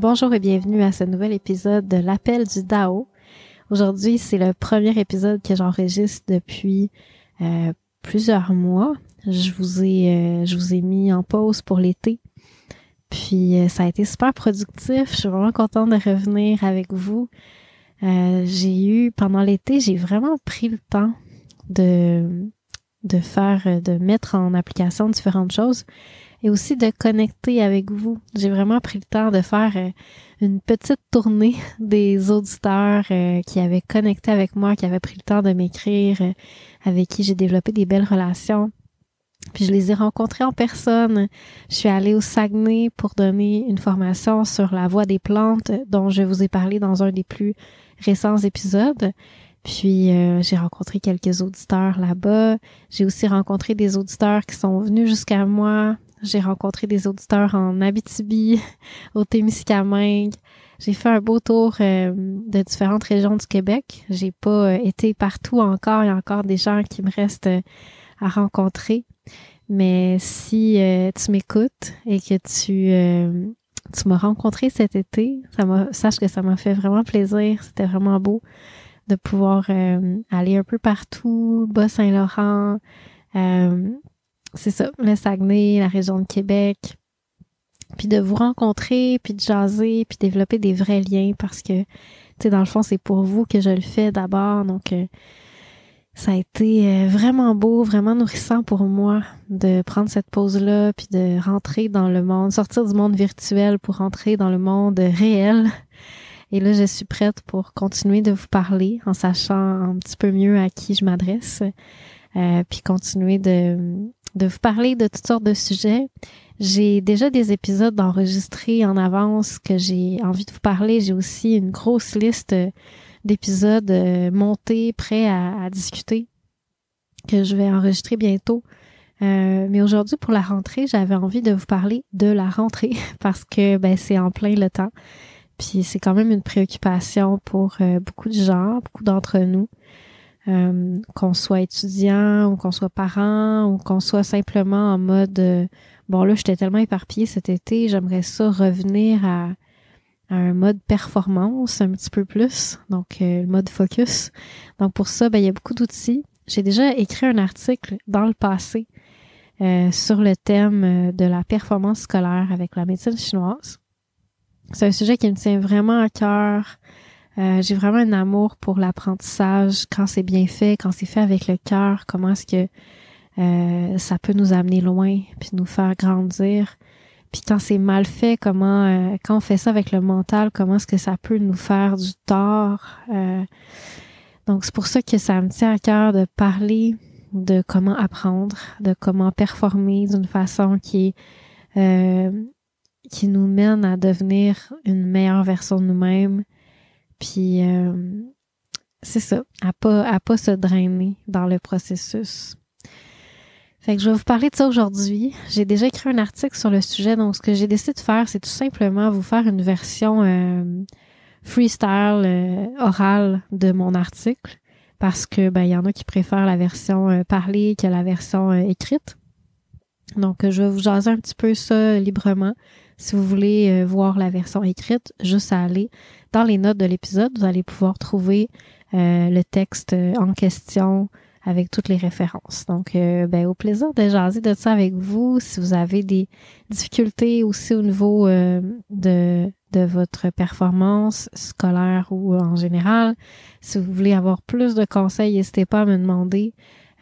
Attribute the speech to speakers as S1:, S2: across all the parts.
S1: Bonjour et bienvenue à ce nouvel épisode de l'appel du Dao. Aujourd'hui, c'est le premier épisode que j'enregistre depuis euh, plusieurs mois. Je vous ai euh, je vous ai mis en pause pour l'été. Puis euh, ça a été super productif. Je suis vraiment contente de revenir avec vous. j'ai eu pendant l'été, j'ai vraiment pris le temps de de faire de mettre en application différentes choses et aussi de connecter avec vous. J'ai vraiment pris le temps de faire euh, une petite tournée des auditeurs euh, qui avaient connecté avec moi, qui avaient pris le temps de m'écrire, euh, avec qui j'ai développé des belles relations. Puis je les ai rencontrés en personne. Je suis allée au Saguenay pour donner une formation sur la voie des plantes dont je vous ai parlé dans un des plus récents épisodes. Puis j'ai rencontré quelques auditeurs là-bas. J'ai aussi rencontré des auditeurs qui sont venus jusqu'à moi j'ai rencontré des auditeurs en Abitibi, au Témiscamingue. J'ai fait un beau tour euh, de différentes régions du Québec. J'ai pas euh, été partout encore. Il y a encore des gens qui me restent euh, à rencontrer. Mais si tu m'écoutes et que tu tu m'as rencontré cet été, ça m'a sache que ça m'a fait vraiment plaisir. C'était vraiment beau de pouvoir aller un peu partout, Bas-Saint-Laurent, c'est ça, le Saguenay, la région de Québec. Puis de vous rencontrer, puis de jaser, puis développer des vrais liens parce que, tu sais, dans le fond, c'est pour vous que je le fais d'abord. Donc, euh, ça a été euh, vraiment beau, vraiment nourrissant pour moi de prendre cette pause-là, puis de rentrer dans le monde, sortir du monde virtuel pour rentrer dans le monde réel. Et là, je suis prête pour continuer de vous parler en sachant un petit peu mieux à qui je m'adresse, euh, puis continuer de de vous parler de toutes sortes de sujets. J'ai déjà des épisodes enregistrés en avance que j'ai envie de vous parler. J'ai aussi une grosse liste d'épisodes euh, montés, prêts à, discuter, que je vais enregistrer bientôt. Euh, mais aujourd'hui, pour la rentrée, j'avais envie de vous parler de la rentrée parce que ben, c'est en plein le temps. Puis c'est quand même une préoccupation pour euh, beaucoup de gens, beaucoup d'entre nous. Euh, qu'on soit étudiant ou qu'on soit parent ou qu'on soit simplement en mode euh, bon là j'étais tellement éparpillée cet été j'aimerais ça revenir à, un mode performance un petit peu plus donc euh, le mode focus. Donc pour ça ben il y a beaucoup d'outils. J'ai déjà écrit un article dans le passé sur le thème de la performance scolaire avec la médecine chinoise. C'est un sujet qui me tient vraiment à cœur euh, j'ai vraiment un amour pour l'apprentissage quand c'est bien fait, quand c'est fait avec le cœur, comment est-ce que euh, ça peut nous amener loin, puis nous faire grandir. Puis quand c'est mal fait, comment euh, quand on fait ça avec le mental, comment est-ce que ça peut nous faire du tort. donc c'est pour ça que ça me tient à cœur de parler de comment apprendre, de comment performer d'une façon qui qui nous mène à devenir une meilleure version de nous-mêmes, puis euh, c'est ça, à pas à pas se drainer dans le processus. Fait que je vais vous parler de ça aujourd'hui. J'ai déjà écrit un article sur le sujet, donc ce que j'ai décidé de faire, c'est tout simplement vous faire une version euh, freestyle euh, orale de mon article, parce que ben il y en a qui préfèrent la version euh, parlée que la version écrite. Donc je vais vous jaser un petit peu ça librement. Si vous voulez voir la version écrite, juste à aller dans les notes de l'épisode, vous allez pouvoir trouver le texte en question avec toutes les références. Donc, euh, ben, au plaisir de jaser de ça avec vous. Si vous avez des difficultés aussi au niveau euh, de, de votre performance scolaire ou en général, si vous voulez avoir plus de conseils, n'hésitez pas à me demander.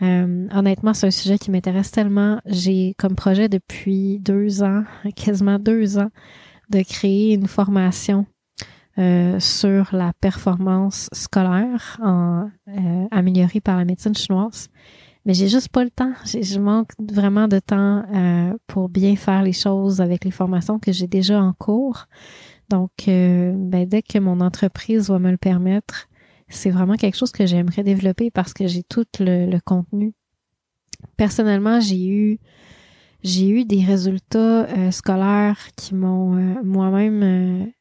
S1: Euh, honnêtement, c'est un sujet qui m'intéresse tellement. J'ai comme projet depuis deux ans, quasiment deux ans, de créer une formation euh, sur la performance scolaire en, euh, améliorée par la médecine chinoise. Mais j'ai juste pas le temps. Je manque vraiment de temps euh, pour bien faire les choses avec les formations que j'ai déjà en cours. Donc, ben, dès que mon entreprise va me le permettre, c'est vraiment quelque chose que j'aimerais développer parce que j'ai tout le, contenu. Personnellement, j'ai eu j'ai eu des résultats scolaires qui m'ont moi-même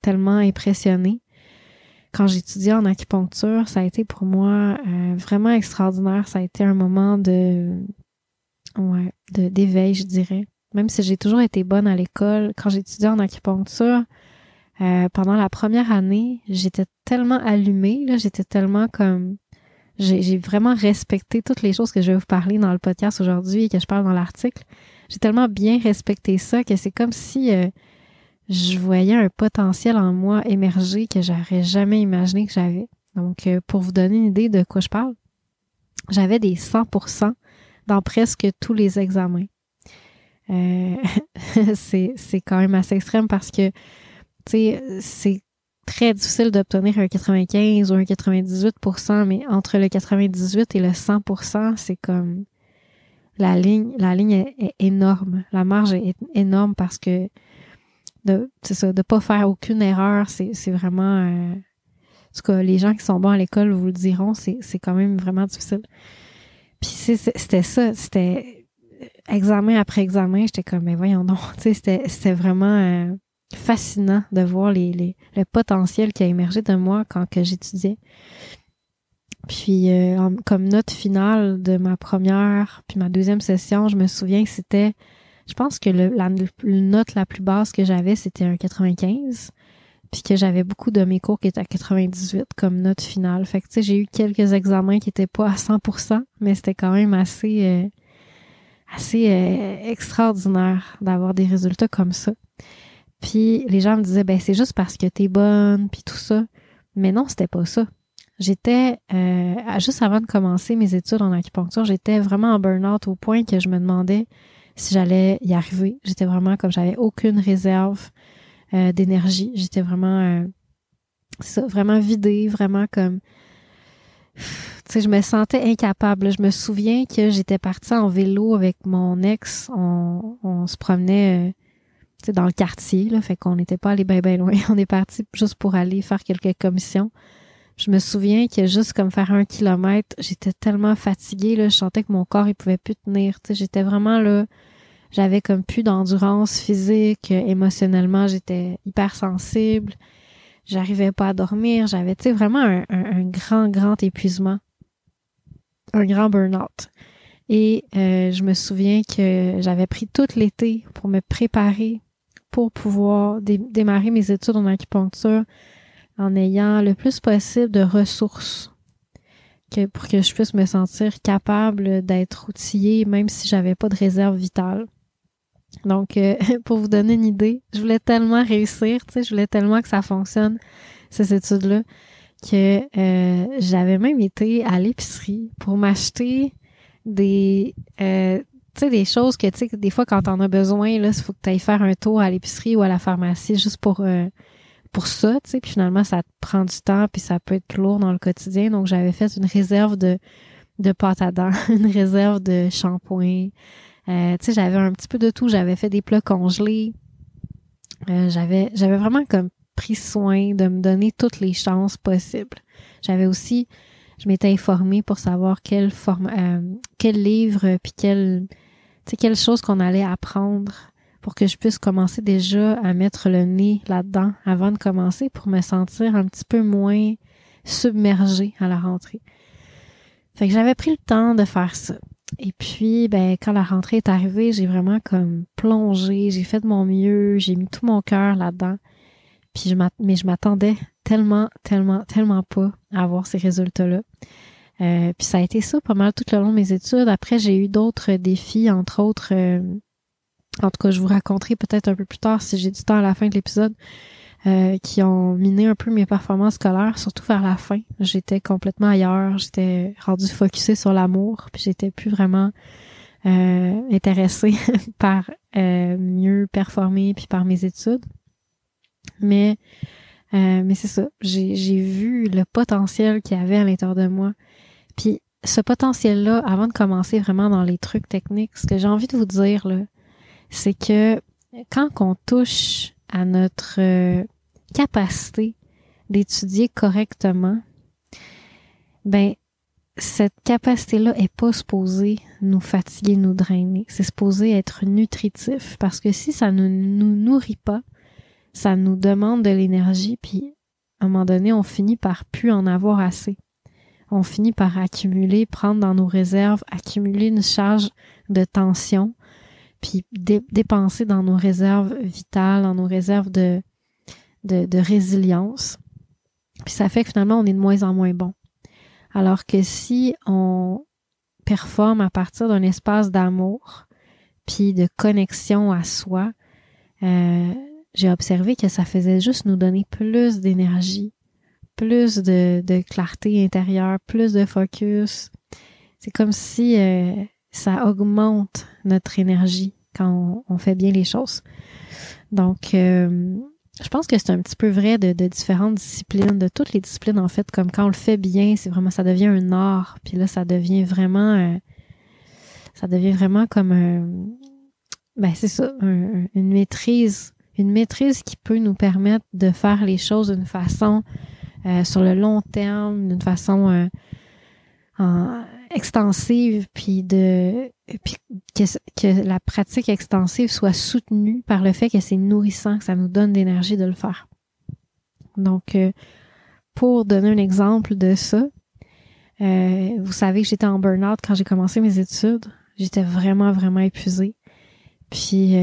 S1: tellement impressionnée. Quand j'étudiais en acupuncture, ça a été pour moi euh, vraiment extraordinaire. Ça a été un moment de, ouais, de d'éveil, je dirais. Même si j'ai toujours été bonne à l'école, quand j'étudiais en acupuncture, euh, pendant la première année, j'étais tellement allumée, là, j'étais tellement comme j'ai vraiment respecté toutes les choses que je vais vous parler dans le podcast aujourd'hui et que je parle dans l'article. J'ai tellement bien respecté ça que c'est comme si euh, je voyais un potentiel en moi émerger que j'aurais jamais imaginé que j'avais. Donc, euh, pour vous donner une idée de quoi je parle, j'avais des 100% dans presque tous les examens. Euh, c'est, quand même assez extrême parce que, c'est très difficile d'obtenir un 95 ou un 98%, mais entre le 98 et le 100%, c'est comme la ligne, la ligne est énorme. La marge est énorme parce que de c'est ça de pas faire aucune erreur c'est vraiment euh, en tout cas les gens qui sont bons à l'école vous le diront c'est quand même vraiment difficile puis c'était ça c'était examen après examen j'étais comme mais voyons donc tu sais c'était c'était vraiment euh, fascinant de voir les, les le potentiel qui a émergé de moi quand que j'étudiais puis euh, comme note finale de ma première puis ma deuxième session je me souviens que c'était je pense que la, note la plus basse que j'avais, c'était un 95. Puis que j'avais beaucoup de mes cours qui étaient à 98 comme note finale. Fait que tu sais, j'ai eu quelques examens qui étaient pas à 100%, mais c'était quand même assez euh, assez euh, extraordinaire d'avoir des résultats comme ça. Puis les gens me disaient ben c'est juste parce que t'es bonne puis tout ça. Mais non, c'était pas ça. J'étais euh, juste avant de commencer mes études en acupuncture, j'étais vraiment en burn-out au point que je me demandais si j'allais y arriver. J'étais vraiment comme j'avais aucune réserve euh, d'énergie. J'étais vraiment euh, ça, vraiment vidée, vraiment comme tu sais, je me sentais incapable. Je me souviens que j'étais partie en vélo avec mon ex. On, on se promenait euh, dans le quartier, là, fait qu'on n'était pas allé bien bien loin. On est parti juste pour aller faire quelques commissions. Je me souviens que juste comme faire un kilomètre, j'étais tellement fatiguée, là, je sentais que mon corps, il pouvait plus tenir. J'étais vraiment là, j'avais comme plus d'endurance physique, émotionnellement, j'étais hyper sensible. J'arrivais pas à dormir. J'avais, vraiment un, grand, grand épuisement. Un grand burn-out. Et euh, je me souviens que j'avais pris tout l'été pour me préparer pour pouvoir démarrer mes études en acupuncture en ayant le plus possible de ressources que, pour que je puisse me sentir capable d'être outillée même si j'avais pas de réserve vitale. Donc, euh, pour vous donner une idée, je voulais tellement réussir, tu sais, je voulais tellement que ça fonctionne, ces études-là, que euh, j'avais même été à l'épicerie pour m'acheter des, euh, tu sais, des choses que, tu sais, des fois, quand t'en as besoin, là, il faut que tu ailles faire un tour à l'épicerie ou à la pharmacie juste pour, pour ça, tu sais, puis finalement, ça te prend du temps, puis ça peut être lourd dans le quotidien. Donc, j'avais fait une réserve de, de pâte à dents, une réserve de shampoing, euh, tu sais, j'avais un petit peu de tout. J'avais fait des plats congelés. Euh, j'avais, j'avais vraiment comme pris soin de me donner toutes les chances possibles. J'avais aussi je m'étais informée pour savoir quel forme, euh, quel livre, puis quelle, quelle chose qu'on allait apprendre pour que je puisse commencer déjà à mettre le nez là-dedans avant de commencer pour me sentir un petit peu moins submergée à la rentrée. Fait que j'avais pris le temps de faire ça. Et puis, ben, quand la rentrée est arrivée, j'ai vraiment comme plongé, j'ai fait de mon mieux, j'ai mis tout mon cœur là-dedans. Puis je mais je m'attendais tellement, tellement, tellement pas à avoir ces résultats-là. Euh, puis ça a été ça pas mal tout le long de mes études. Après, j'ai eu d'autres défis, entre autres, euh, en tout cas, je vous raconterai peut-être un peu plus tard si j'ai du temps à la fin de l'épisode, euh, qui ont miné un peu mes performances scolaires, surtout vers la fin. J'étais complètement ailleurs, j'étais rendue focusée sur l'amour, puis j'étais plus vraiment intéressée par mieux performer puis par mes études. Mais, euh, mais c'est ça. J'ai, j'ai vu le potentiel qu'il y avait à l'intérieur de moi. Puis ce potentiel-là, avant de commencer vraiment dans les trucs techniques, ce que j'ai envie de vous dire, là, c'est que quand on touche à notre euh, capacité d'étudier correctement, ben cette capacité-là est pas supposée nous fatiguer, nous drainer. C'est supposé être nutritif parce que si ça ne nous nourrit pas, ça nous demande de l'énergie, puis à un moment donné, on finit par plus en avoir assez. On finit par accumuler, prendre dans nos réserves, accumuler une charge de tension, puis dépenser dans nos réserves vitales, dans nos réserves de, de, résilience. Puis ça fait que finalement, on est de moins en moins bon. Alors que si on performe à partir d'un espace d'amour, puis de connexion à soi, euh, j'ai observé que ça faisait juste nous donner plus d'énergie, plus de, clarté intérieure, plus de focus. C'est comme si euh, ça augmente notre énergie quand on, fait bien les choses. Donc, euh, je pense que c'est un petit peu vrai de, différentes disciplines, de toutes les disciplines en fait, comme quand on le fait bien, c'est vraiment, ça devient un art, puis là, ça devient vraiment, euh, ça devient vraiment comme un, ben c'est ça, une maîtrise une maîtrise qui peut nous permettre de faire les choses d'une façon euh, sur le long terme, d'une façon euh, extensive, puis de puis que, la pratique extensive soit soutenue par le fait que c'est nourrissant, que ça nous donne d'énergie de le faire. Donc, euh, pour donner un exemple de ça, vous savez que j'étais en burn-out quand j'ai commencé mes études. J'étais vraiment, vraiment épuisée. Puis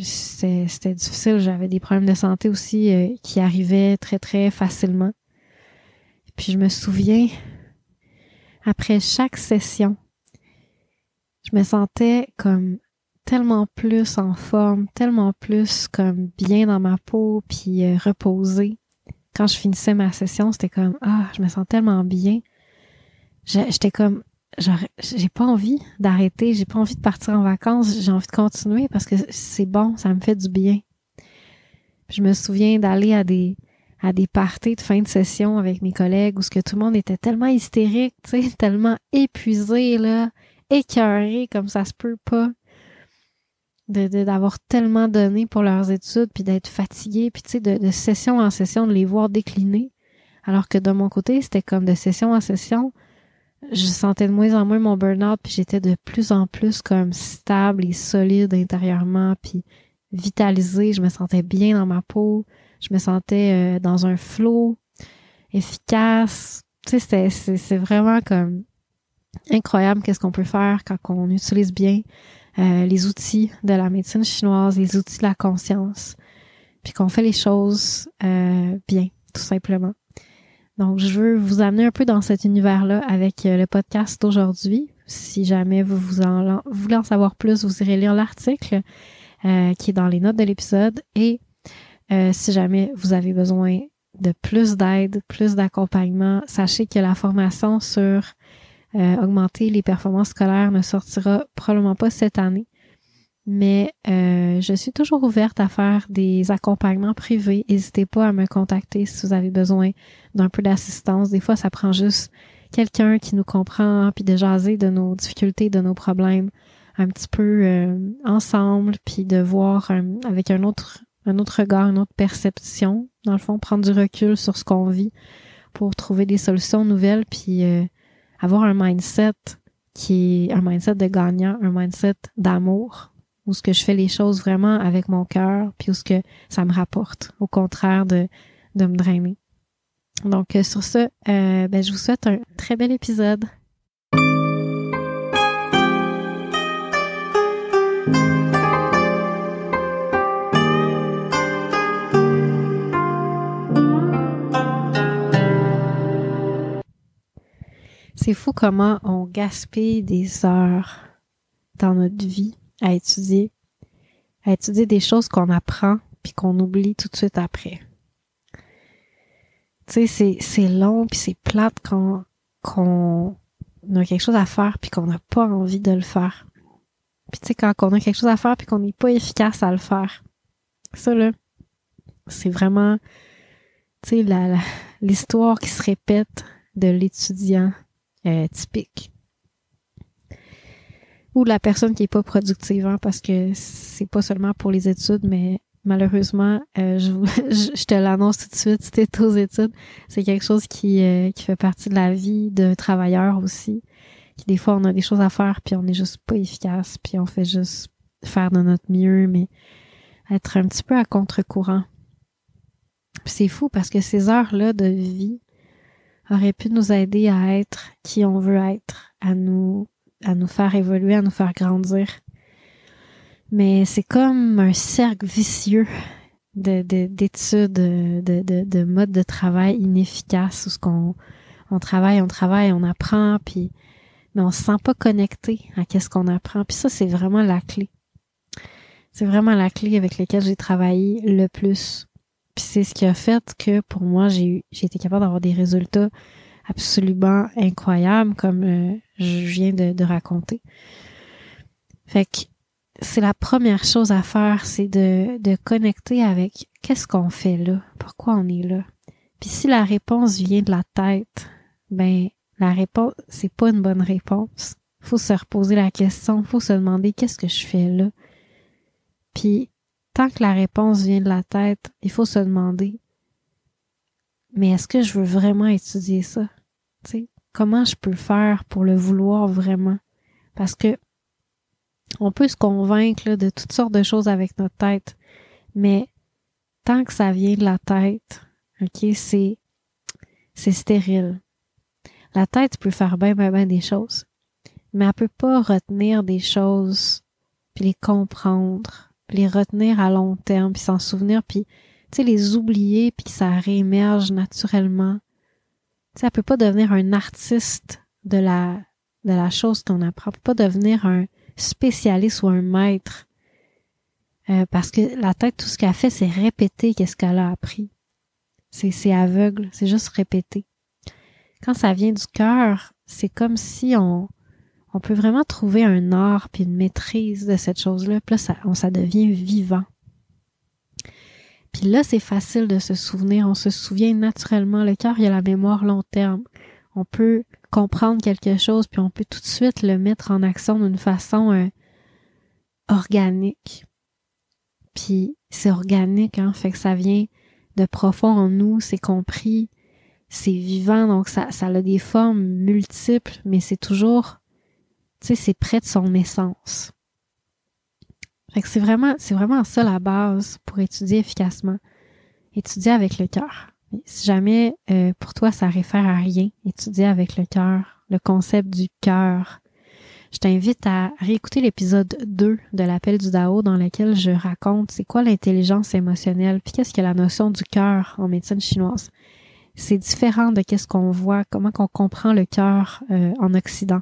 S1: c'était difficile. J'avais des problèmes de santé aussi qui arrivaient très, très facilement. Puis je me souviens, après chaque session, je me sentais comme tellement plus en forme, tellement plus comme bien dans ma peau, puis euh, reposée. Quand je finissais ma session, c'était comme ah, je me sens tellement bien. J'étais comme j'ai pas envie d'arrêter, j'ai pas envie de partir en vacances, j'ai envie de continuer parce que c'est bon, ça me fait du bien. je me souviens d'aller à des à des parties de fin de session avec mes collègues où ce que tout le monde était tellement hystérique, tellement épuisé là, écœuré comme ça se peut pas de d'avoir tellement donné pour leurs études puis d'être fatigué puis tu sais de, de session en session de les voir décliner alors que de mon côté c'était comme de session en session je sentais de moins en moins mon burn-out, puis j'étais de plus en plus comme stable et solide intérieurement, puis vitalisée. Je me sentais bien dans ma peau. Je me sentais euh, dans un flow efficace. Tu sais, c'est vraiment comme incroyable qu'est-ce qu'on peut faire quand on utilise bien euh, les outils de la médecine chinoise, les outils de la conscience, puis qu'on fait les choses euh, bien, tout simplement. Donc, je veux vous amener un peu dans cet univers-là avec euh, le podcast d'aujourd'hui. Si jamais vous, vous en, voulez en savoir plus, vous irez lire l'article euh, qui est dans les notes de l'épisode. Et euh, si jamais vous avez besoin de plus d'aide, plus d'accompagnement, sachez que la formation sur augmenter les performances scolaires ne sortira probablement pas cette année mais euh, je suis toujours ouverte à faire des accompagnements privés. N'hésitez pas à me contacter si vous avez besoin d'un peu d'assistance. Des fois, ça prend juste quelqu'un qui nous comprend, puis de jaser de nos difficultés, de nos problèmes un petit peu euh, ensemble, puis de voir avec un autre un autre regard, une autre perception, dans le fond, prendre du recul sur ce qu'on vit pour trouver des solutions nouvelles, puis euh, avoir un mindset qui un mindset de gagnant, un mindset d'amour, où ce que je fais les choses vraiment avec mon cœur, puis où ce que ça me rapporte, au contraire de, de me drainer. Donc euh, sur ce, euh, ben, je vous souhaite un très bel épisode. C'est fou comment on gaspille des heures dans notre vie à étudier, à étudier des choses qu'on apprend puis qu'on oublie tout de suite après. Tu sais, c'est, long puis c'est plate quand qu'on a quelque chose à faire puis qu'on n'a pas envie de le faire. Puis tu sais, quand on a quelque chose à faire puis qu'on n'est pas efficace à le faire. Ça, là, c'est vraiment, tu sais, l'histoire qui se répète de l'étudiant euh, typique. Ou la personne qui est pas productive, hein, parce que c'est pas seulement pour les études, mais malheureusement, euh, je, je, te l'annonce tout de suite, si t'es aux études, c'est quelque chose qui, euh, qui fait partie de la vie d'un travailleur aussi. Qui, des fois, on a des choses à faire, puis on est juste pas efficace, puis on fait juste faire de notre mieux, mais être un petit peu à contre-courant. C'est fou parce que ces heures-là de vie, aurait pu nous aider à être qui on veut être, à nous, à nous faire évoluer, à nous faire grandir. Mais c'est comme un cercle vicieux de, d'études, de, de, de, mode de travail inefficace où ce qu'on on travaille, on travaille, on apprend, puis mais on se sent pas connecté à qu'est-ce qu'on apprend. Puis ça, c'est vraiment la clé. C'est vraiment la clé avec laquelle j'ai travaillé le plus puis c'est ce qui a fait que pour moi, j'ai eu, j'ai été capable d'avoir des résultats absolument incroyables comme euh, je viens de, raconter. Fait que c'est la première chose à faire, c'est de, de connecter avec qu'est-ce qu'on fait là, pourquoi on est là. Puis si la réponse vient de la tête, ben la réponse c'est pas une bonne réponse. Faut se reposer la question, faut se demander qu'est-ce que je fais là. Puis tant que la réponse vient de la tête, il faut se demander, mais est-ce que je veux vraiment étudier ça? sais, comment je peux faire pour le vouloir vraiment? Parce que on peut se convaincre de toutes sortes de choses avec notre tête, mais tant que ça vient de la tête, ok, c'est c'est stérile. La tête peut faire bien, bien, bien des choses, mais elle peut pas retenir des choses puis les comprendre les retenir à long terme, puis s'en souvenir, puis tu sais, les oublier, puis que ça réémerge naturellement. Tu sais, peut pas devenir un artiste de la, de la chose qu'on apprend. Elle peut pas devenir un spécialiste ou un maître. Euh, parce que la tête, tout ce qu'elle fait, c'est répéter qu'est-ce qu'elle a appris. C'est, c'est aveugle, c'est juste répéter. Quand ça vient du cœur, c'est comme si on, on peut vraiment trouver un art puis une maîtrise de cette chose-là. Puis là, ça, on, ça devient vivant. Puis là, c'est facile de se souvenir. On se souvient naturellement. Le cœur, il y a la mémoire long terme. On peut comprendre quelque chose, puis on peut tout de suite le mettre en action d'une façon euh, organique. Puis c'est organique, hein, fait que ça vient de profond en nous, c'est compris, c'est vivant, donc ça, ça a des formes multiples, mais c'est toujours tu sais, c'est près de son essence. C'est vraiment, c'est vraiment ça la base pour étudier efficacement. Étudier avec le cœur. Si jamais euh, pour toi ça réfère à rien, étudier avec le cœur, le concept du cœur. Je t'invite à réécouter l'épisode 2 de l'appel du Dao dans lequel je raconte c'est quoi l'intelligence émotionnelle, puis qu'est-ce que la notion du cœur en médecine chinoise. C'est différent de qu'est-ce qu'on voit, comment qu'on comprend le cœur euh, en Occident.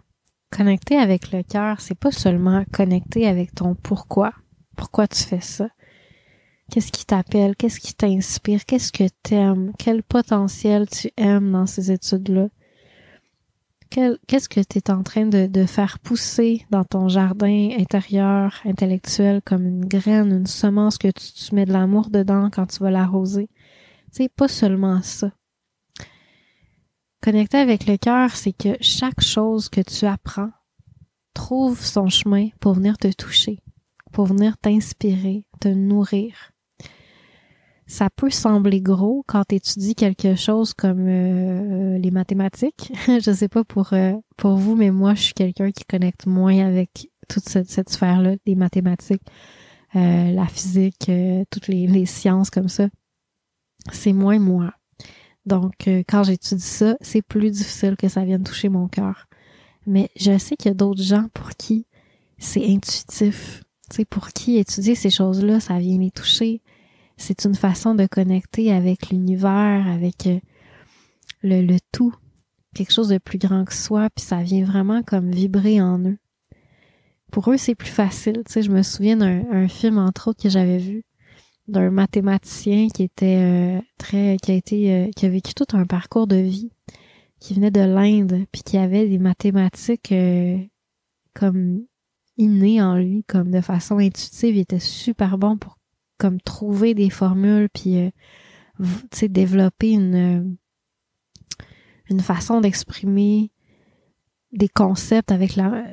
S1: Connecter avec le cœur, c'est pas seulement connecter avec ton pourquoi. Pourquoi tu fais ça? Qu'est-ce qui t'appelle? Qu'est-ce qui t'inspire? Qu'est-ce que t'aimes? Quel potentiel tu aimes dans ces études-là? Qu'est-ce que tu es en train de, faire pousser dans ton jardin intérieur, intellectuel, comme une graine, une semence que tu, tu mets de l'amour dedans quand tu vas l'arroser? C'est pas seulement ça. Connecter avec le cœur, c'est que chaque chose que tu apprends trouve son chemin pour venir te toucher, pour venir t'inspirer, te nourrir. ça peut sembler gros quand tu étudies quelque chose comme euh, les mathématiques. je sais pas pour euh, pour vous, mais moi, je suis quelqu'un qui connecte moins avec toute cette, sphère-là, des mathématiques, euh, la physique, toutes les, les, sciences comme ça. C'est moins moi. Donc, quand j'étudie ça, c'est plus difficile que ça vienne toucher mon cœur. Mais je sais qu'il y a d'autres gens pour qui c'est intuitif. Tu sais, pour qui étudier ces choses-là, ça vient les toucher c'est une façon de connecter avec l'univers, avec euh, le, le, tout, quelque chose de plus grand que soi, puis ça vient vraiment comme vibrer en eux. Pour eux, c'est plus facile. Tu je me souviens d'un film, entre autres, que j'avais vu, d'un mathématicien qui était euh, très, qui a été, euh, qui a vécu tout un parcours de vie, qui venait de l'Inde, puis qui avait des mathématiques comme innées en lui, comme de façon intuitive. Il était super bon pour comme trouver des formules puis euh, tu sais développer une euh, une façon d'exprimer des concepts avec la,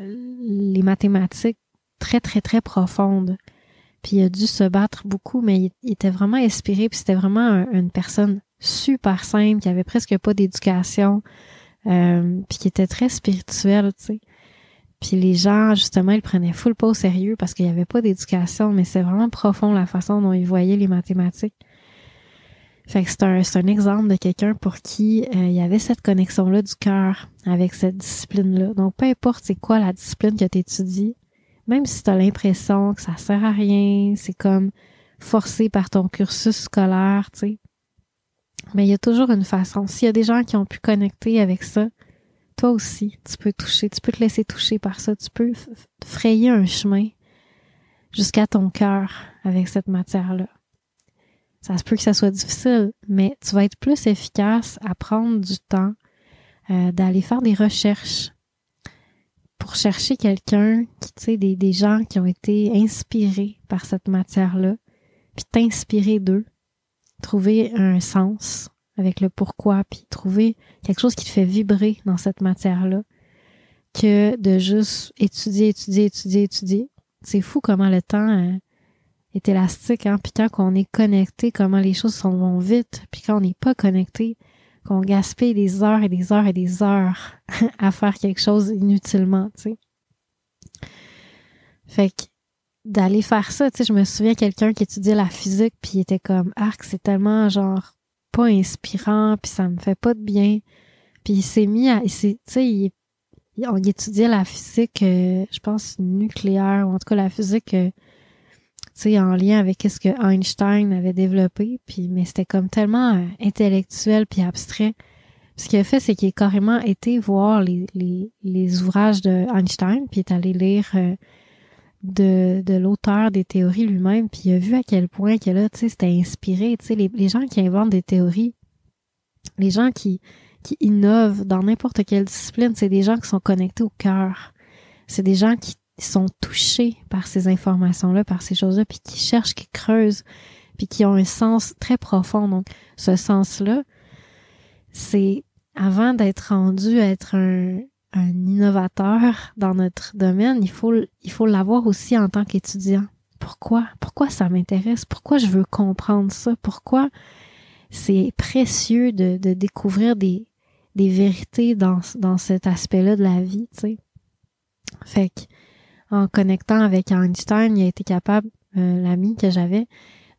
S1: les mathématiques très très très profondes. Puis il a dû se battre beaucoup, mais il, était vraiment inspiré. Puis c'était vraiment une personne super simple, qui avait presque pas d'éducation, euh, puis qui était très spirituelle, tu sais. Puis les gens, justement, ils prenaient full pas au sérieux parce qu'il n'y avait pas d'éducation, mais c'est vraiment profond la façon dont ils voyaient les mathématiques. Fait que c'est un, exemple de quelqu'un pour qui euh, il y avait cette connexion-là du cœur avec cette discipline-là. Donc, peu importe c'est quoi la discipline que tu étudies, même si tu as l'impression que ça sert à rien, c'est comme forcé par ton cursus scolaire, tu sais. Mais il y a toujours une façon. S'il y a des gens qui ont pu connecter avec ça, toi aussi, tu peux toucher, tu peux te laisser toucher par ça, tu peux frayer un chemin jusqu'à ton cœur avec cette matière-là. Ça se peut que ça soit difficile, mais tu vas être plus efficace à prendre du temps euh, d'aller faire des recherches pour chercher quelqu'un qui, tu sais, des, des gens qui ont été inspirés par cette matière-là, puis t'inspirer d'eux, trouver un sens, avec le pourquoi, puis trouver quelque chose qui te fait vibrer dans cette matière-là, que de juste étudier, étudier, étudier, étudier. C'est fou comment le temps euh, est élastique, hein, puis quand on est connecté, comment les choses s'en vont vite, puis quand on n'est pas connecté, qu'on gaspille des heures et des heures et des heures à faire quelque chose inutilement, tu sais. Fait que d'aller faire ça, tu sais, je me souviens quelqu'un qui étudiait la physique, puis il était comme, arc, c'est tellement genre pas inspirant, puis ça me fait pas de bien. Puis il s'est mis à, tu sais, il, on étudiait la physique, euh, je pense nucléaire, ou en tout cas la physique, euh, sais, en lien avec ce que Einstein avait développé. Puis, mais c'était comme tellement euh, intellectuel puis abstrait. ce qu'il a fait, c'est qu'il a carrément été voir les, les, les ouvrages de Einstein, puis est allé lire de, de l'auteur des théories lui-même, puis il a vu à quel point que là, tu sais, c'était inspiré. Tu sais, les, les, gens qui inventent des théories, les gens qui, qui innovent dans n'importe quelle discipline, c'est des gens qui sont connectés au cœur. C'est des gens qui sont touchés par ces informations-là, par ces choses-là, puis qui cherchent, qui creusent, puis qui ont un sens très profond. Donc, ce sens-là, c'est avant d'être rendu à être un, innovateur dans notre domaine, il faut il faut l'avoir aussi en tant qu'étudiant. Pourquoi? Pourquoi ça m'intéresse? Pourquoi je veux comprendre ça? Pourquoi c'est précieux de, de découvrir des, des vérités dans, dans cet aspect-là de la vie, tu sais? Fait que, en connectant avec Einstein, il a été capable, euh, l'ami que j'avais,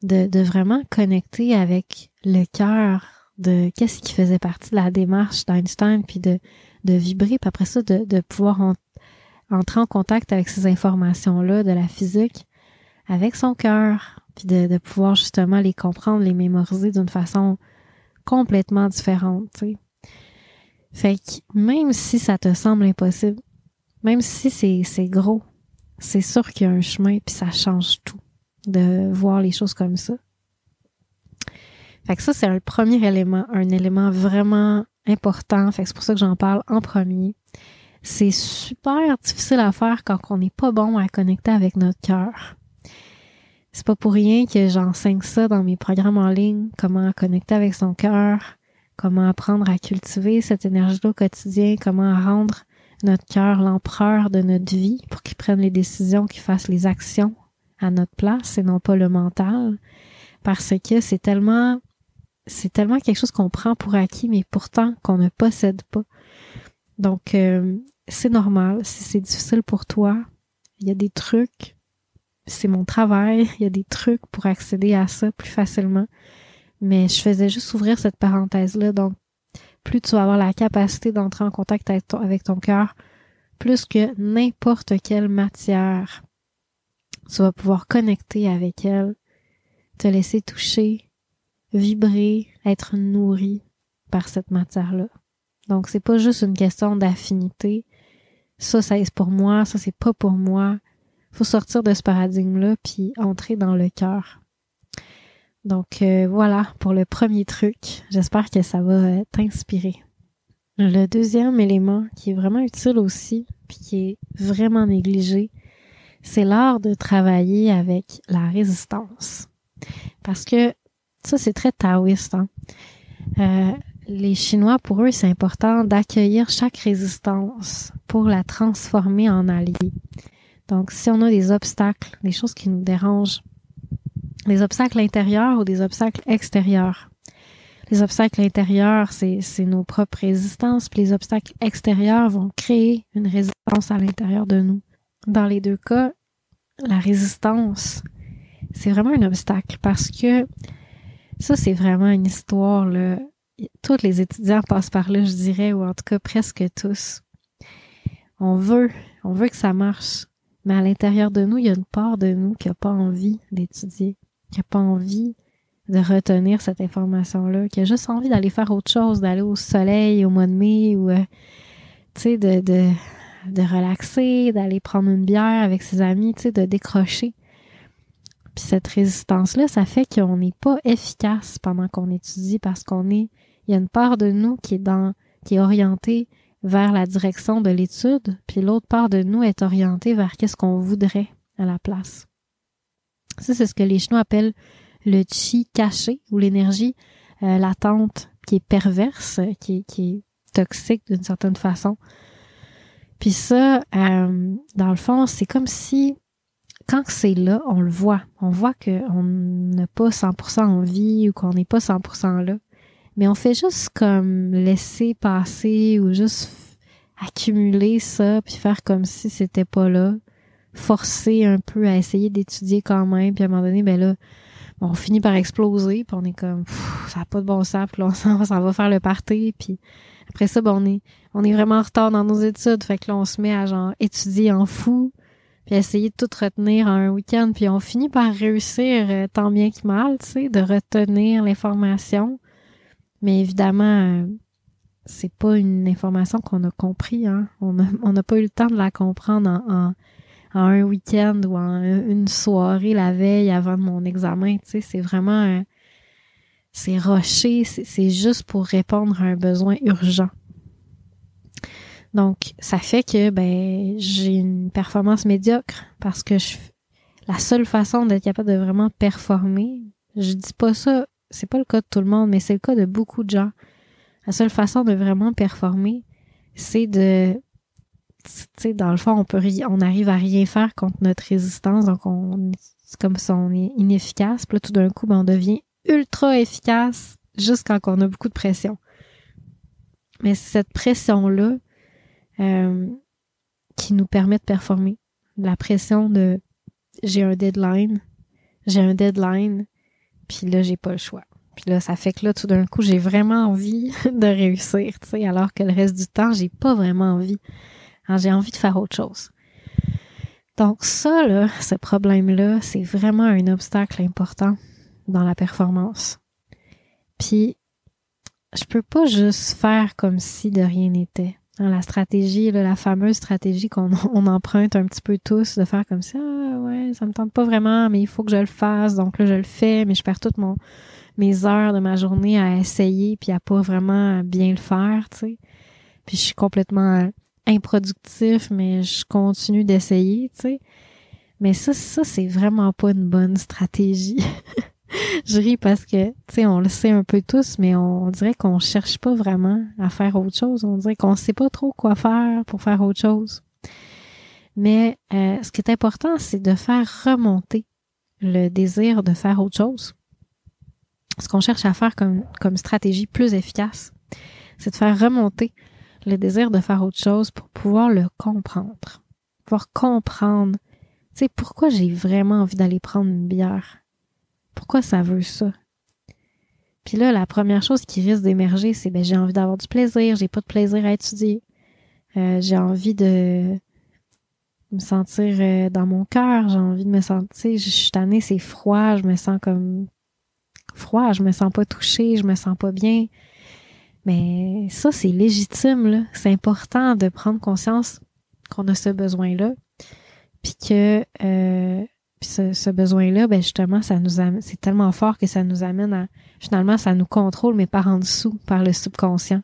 S1: de, de vraiment connecter avec le cœur de qu'est-ce qui faisait partie de la démarche d'Einstein, puis de de vibrer, puis après ça, de, de pouvoir entrer en contact avec ces informations-là de la physique avec son cœur, puis de, de pouvoir justement les comprendre, les mémoriser d'une façon complètement différente, tu sais. Fait que même si ça te semble impossible, même si c'est gros, c'est sûr qu'il y a un chemin, puis ça change tout de voir les choses comme ça. Fait que ça, c'est un premier élément, un élément vraiment important. Fait c'est pour ça que j'en parle en premier. C'est super difficile à faire quand on n'est pas bon à connecter avec notre cœur. C'est pas pour rien que j'enseigne ça dans mes programmes en ligne, comment connecter avec son cœur, comment apprendre à cultiver cette énergie au quotidien, comment rendre notre cœur l'empereur de notre vie pour qu'il prenne les décisions, qu'il fasse les actions à notre place et non pas le mental. parce que c'est tellement c'est tellement quelque chose qu'on prend pour acquis, mais pourtant qu'on ne possède pas. Donc, euh, c'est normal. Si c'est difficile pour toi, il y a des trucs. C'est mon travail. Il y a des trucs pour accéder à ça plus facilement. Mais je faisais juste ouvrir cette parenthèse-là. Donc, plus tu vas avoir la capacité d'entrer en contact avec ton, cœur, plus que n'importe quelle matière, tu vas pouvoir connecter avec elle, te laisser toucher, vibrer, être nourri par cette matière-là. Donc, c'est pas juste une question d'affinité. Ça, ça est pour moi, ça, c'est pas pour moi. Faut sortir de ce paradigme-là puis entrer dans le cœur. Donc, euh, voilà pour le premier truc. J'espère que ça va euh, t'inspirer. Le deuxième élément qui est vraiment utile aussi, puis qui est vraiment négligé, c'est l'art de travailler avec la résistance. Parce que ça, c'est très taoïste. Hein? Euh, les Chinois, pour eux, c'est important d'accueillir chaque résistance pour la transformer en allié. Donc, si on a des obstacles, des choses qui nous dérangent, des obstacles intérieurs ou des obstacles extérieurs? Les obstacles intérieurs, c'est, nos propres résistances, puis les obstacles extérieurs vont créer une résistance à l'intérieur de nous. Dans les deux cas, la résistance, c'est vraiment un obstacle parce que ça, c'est vraiment une histoire, là. Tous les étudiants passent par là, je dirais, ou en tout cas presque tous. On veut, on veut que ça marche. Mais à l'intérieur de nous, il y a une part de nous qui n'a pas envie d'étudier, qui n'a pas envie de retenir cette information-là, qui a juste envie d'aller faire autre chose, d'aller au soleil au mois de mai ou, euh, tu sais, de, de, de relaxer, d'aller prendre une bière avec ses amis, tu sais, de décrocher. Puis cette résistance-là, ça fait qu'on n'est pas efficace pendant qu'on étudie parce qu'on est, il y a une part de nous qui est dans, qui est orientée vers la direction de l'étude, puis l'autre part de nous est orientée vers qu'est-ce qu'on voudrait à la place. Ça, c'est ce que les Chinois appellent le chi caché ou l'énergie euh, latente qui est perverse, qui, qui est toxique d'une certaine façon. Puis ça, euh, dans le fond, c'est comme si quand c'est là, on le voit. On voit qu'on n'a pas 100% envie ou qu'on n'est pas 100% là. Mais on fait juste comme laisser passer ou juste accumuler ça puis faire comme si c'était pas là. Forcer un peu à essayer d'étudier quand même. Puis à un moment donné, ben là, on finit par exploser puis on est comme ça n'a pas de bon sens puis là on va faire le party puis après ça ben on est on vraiment en retard dans nos études fait que là on se met à genre étudier en fou puis essayer de tout retenir en un week-end, puis on finit par réussir euh, tant bien que mal, tu sais, de retenir l'information. Mais évidemment, euh, c'est pas une information qu'on a compris, hein. On n'a pas eu le temps de la comprendre en, en, un week-end ou une soirée la veille avant mon examen, tu sais, c'est vraiment... Euh, c'est rocher, c'est juste pour répondre à un besoin urgent. Donc, ça fait que ben j'ai une performance médiocre parce que je, la seule façon d'être capable de vraiment performer, je dis pas ça, c'est pas le cas de tout le monde, mais c'est le cas de beaucoup de gens. La seule façon de vraiment performer, c'est de dans le fond, on peut on arrive à rien faire contre notre résistance, donc on c'est comme si on est inefficace. Puis là, tout d'un coup, ben, on devient ultra efficace juste quand on a beaucoup de pression. Mais cette pression-là, euh, qui nous permet de performer. La pression de j'ai un deadline, j'ai un deadline, puis là, j'ai pas le choix. Puis là, ça fait que là, tout d'un coup, j'ai vraiment envie de réussir, alors que le reste du temps, j'ai pas vraiment envie. J'ai envie de faire autre chose. Donc ça, là, ce problème-là, c'est vraiment un obstacle important dans la performance. Puis, je peux pas juste faire comme si de rien n'était la stratégie, la fameuse stratégie qu'on on emprunte un petit peu tous, de faire comme ça, ah, ouais, ça me tente pas vraiment, mais il faut que je le fasse, donc là je le fais, mais je perds toutes mes heures de ma journée à essayer puis à pas vraiment bien le faire, tu sais. Puis je suis complètement improductif, mais je continue d'essayer, tu sais. Mais ça, ça, c'est vraiment pas une bonne stratégie. je ris parce que, tu sais, on le sait un peu tous, mais on, dirait qu'on cherche pas vraiment à faire autre chose. On dirait qu'on sait pas trop quoi faire pour faire autre chose. Mais euh, ce qui est important, c'est de faire remonter le désir de faire autre chose. ce qu'on cherche à faire comme, comme stratégie plus efficace, c'est de faire remonter le désir de faire autre chose pour pouvoir le comprendre. Pouvoir comprendre, tu sais, pourquoi j'ai vraiment envie d'aller prendre une bière? Pourquoi ça veut ça? Puis là, la première chose qui risque d'émerger, c'est ben j'ai envie d'avoir du plaisir, j'ai pas de plaisir à étudier. Euh, j'ai envie de me sentir euh, dans mon cœur, j'ai envie de me sentir, je suis tannée, c'est froid, je me sens comme froid, je me sens pas touchée, je me sens pas bien. Mais ça, c'est légitime. C'est important de prendre conscience qu'on a ce besoin-là. Puis que euh, ce, besoin-là, ben justement, ça nous c'est tellement fort que ça nous amène à finalement, ça nous contrôle, mais par en dessous, par le subconscient.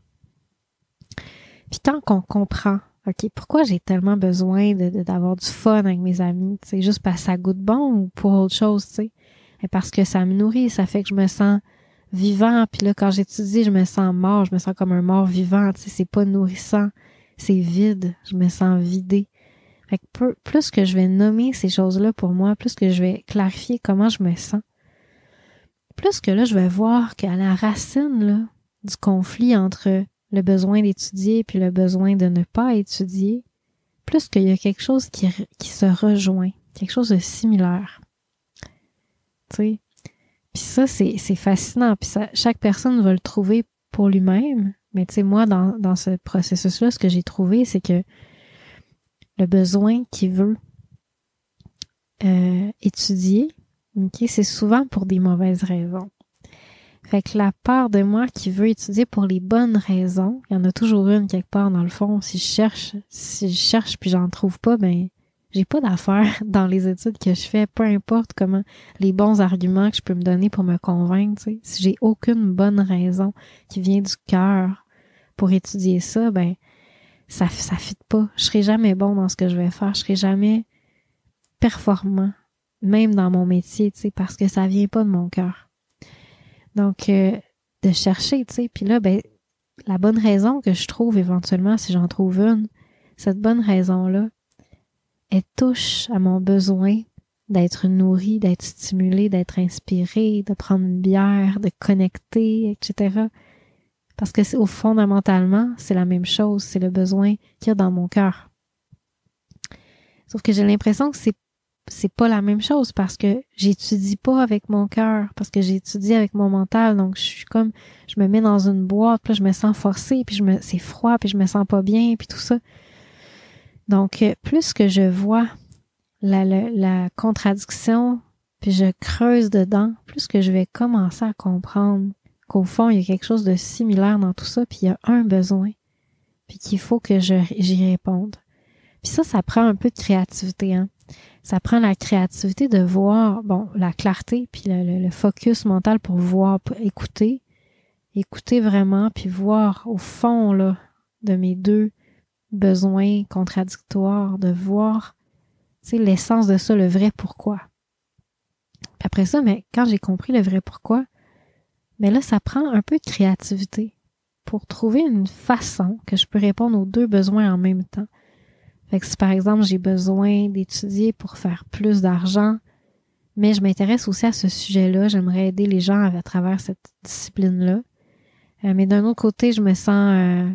S1: Puis tant qu'on comprend, OK, pourquoi j'ai tellement besoin de, d'avoir du fun avec mes amis, c'est juste parce que ça goûte bon ou pour autre chose, tu sais? Parce que ça me nourrit, ça fait que je me sens vivant. Puis là, quand j'étudie, je me sens mort, je me sens comme un mort vivant. Tu sais, c'est pas nourrissant, c'est vide. Je me sens vidé. Fait que plus que je vais nommer ces choses-là pour moi, plus que je vais clarifier comment je me sens, plus que là, je vais voir qu'à la racine là, du conflit entre le besoin d'étudier puis le besoin de ne pas étudier, plus qu'il y a quelque chose qui, qui se rejoint, quelque chose de similaire. Tu sais, puis ça, c'est, c'est fascinant. Puis ça, chaque personne va le trouver pour lui-même. Mais tu sais, moi, dans, dans ce processus-là, ce que j'ai trouvé, c'est que le besoin qui veut euh, étudier, ok, c'est souvent pour des mauvaises raisons. Fait que la part de moi qui veut étudier pour les bonnes raisons, il y en a toujours une quelque part dans le fond. Si je cherche, si je cherche puis j'en trouve pas, ben j'ai pas d'affaires dans les études que je fais, peu importe comment les bons arguments que je peux me donner pour me convaincre. Si j'ai aucune bonne raison qui vient du cœur pour étudier ça, ben ça ça fit pas. Je serai jamais bon dans ce que je vais faire, je serai jamais performant même dans mon métier, tu sais, parce que ça vient pas de mon cœur. Donc euh, de chercher, tu sais, puis là ben la bonne raison que je trouve éventuellement si j'en trouve une, cette bonne raison là, elle touche à mon besoin d'être nourri, d'être stimulé, d'être inspiré, de prendre une bière, de connecter, etc. Parce que au fondamentalement, c'est la même chose, c'est le besoin qu'il y a dans mon cœur. Sauf que j'ai l'impression que c'est c'est pas la même chose parce que j'étudie pas avec mon cœur, parce que j'étudie avec mon mental, donc je suis comme je me mets dans une boîte, puis je me sens forcée, puis je me c'est froid, puis je me sens pas bien, puis tout ça. Donc, euh, plus que je vois la, la, contradiction, puis je creuse dedans, plus que je vais commencer à comprendre qu'au fond, il y a quelque chose de similaire dans tout ça, puis il y a un besoin, puis qu'il faut que j'y réponde. Puis ça, ça prend un peu de créativité, hein. Ça prend la créativité de voir, bon, la clarté, puis le, le focus mental pour voir, pour écouter, écouter vraiment, puis voir au fond, là, de mes deux besoin contradictoire, de voir l'essence de ça, le vrai pourquoi. Puis après ça, mais quand j'ai compris le vrai pourquoi, mais là, ça prend un peu de créativité pour trouver une façon que je peux répondre aux deux besoins en même temps. Fait que si par exemple j'ai besoin d'étudier pour faire plus d'argent, mais je m'intéresse aussi à ce sujet-là, j'aimerais aider les gens à, travers cette discipline-là. Euh, mais d'un autre côté, je me sens euh,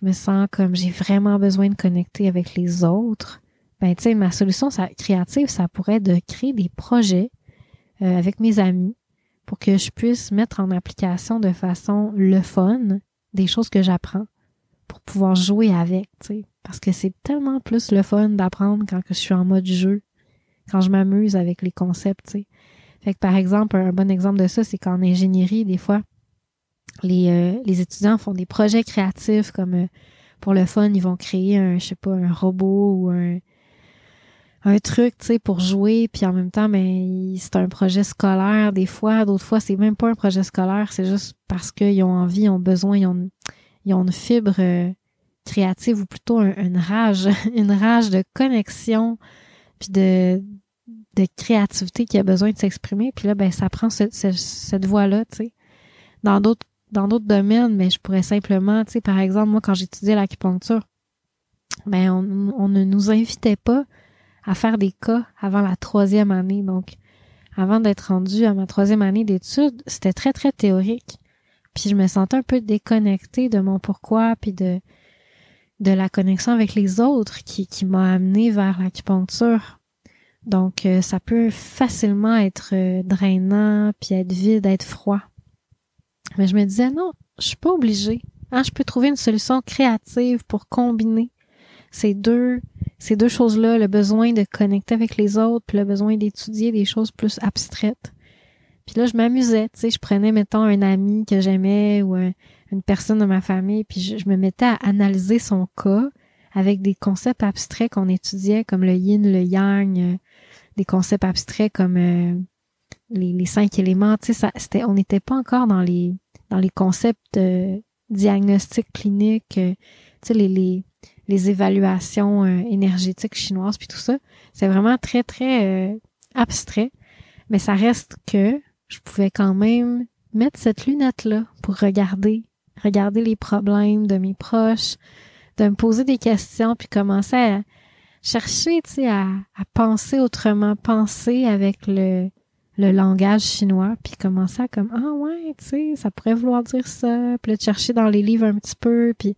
S1: je me sens comme j'ai vraiment besoin de connecter avec les autres, ben tu sais, ma solution créative, ça pourrait être de créer des projets euh, avec mes amis pour que je puisse mettre en application de façon le fun des choses que j'apprends pour pouvoir jouer avec, tu sais. Parce que c'est tellement plus le fun d'apprendre quand je suis en mode jeu, quand je m'amuse avec les concepts, tu sais. Fait que par exemple, un bon exemple de ça, c'est qu'en ingénierie, des fois, les, euh, les étudiants font des projets créatifs comme euh, pour le fun, ils vont créer un, je sais pas, un robot ou un, un truc, tu sais, pour jouer, puis en même temps, mais c'est un projet scolaire des fois, d'autres fois, c'est même pas un projet scolaire, c'est juste parce qu'ils ont envie, ils ont besoin, ils ont, ils ont une fibre euh, créative ou plutôt une rage, une rage de connexion, puis de, de créativité qui a besoin de s'exprimer, puis là, ben, ça prend cette voie-là, tu sais. Dans d'autres dans d'autres domaines, mais je pourrais simplement, tu sais, par exemple, moi, quand j'étudiais l'acupuncture, ben, on, ne nous invitait pas à faire des cas avant la troisième année. Donc, avant d'être rendue à ma troisième année d'études, c'était très, très théorique. Puis je me sentais un peu déconnectée de mon pourquoi, puis de, de la connexion avec les autres qui, qui m'a amené vers l'acupuncture. Donc, euh, ça peut facilement être euh, drainant, puis être vide, être froid. Mais je me disais, non, je suis pas obligée. Hein, je peux trouver une solution créative pour combiner ces deux, ces deux choses-là, le besoin de connecter avec les autres, puis le besoin d'étudier des choses plus abstraites. Puis là, je m'amusais, tu sais, je prenais, mettons, un ami que j'aimais ou une personne de ma famille, puis je, me mettais à analyser son cas avec des concepts abstraits qu'on étudiait, comme le yin, le yang, euh, des concepts abstraits comme euh, les, cinq éléments. Tu sais, c'était, on n'était pas encore dans les dans les concepts euh, diagnostiques cliniques, tu sais, les, les, les évaluations énergétiques chinoises, puis tout ça. C'est vraiment très, très abstrait. Mais ça reste que je pouvais quand même mettre cette lunette-là pour regarder, regarder les problèmes de mes proches, de me poser des questions, puis commencer à chercher, tu sais, à, penser autrement, penser avec le, le langage chinois, puis commencer à comme, ah ouais, tu sais, ça pourrait vouloir dire ça, puis là, chercher dans les livres un petit peu, puis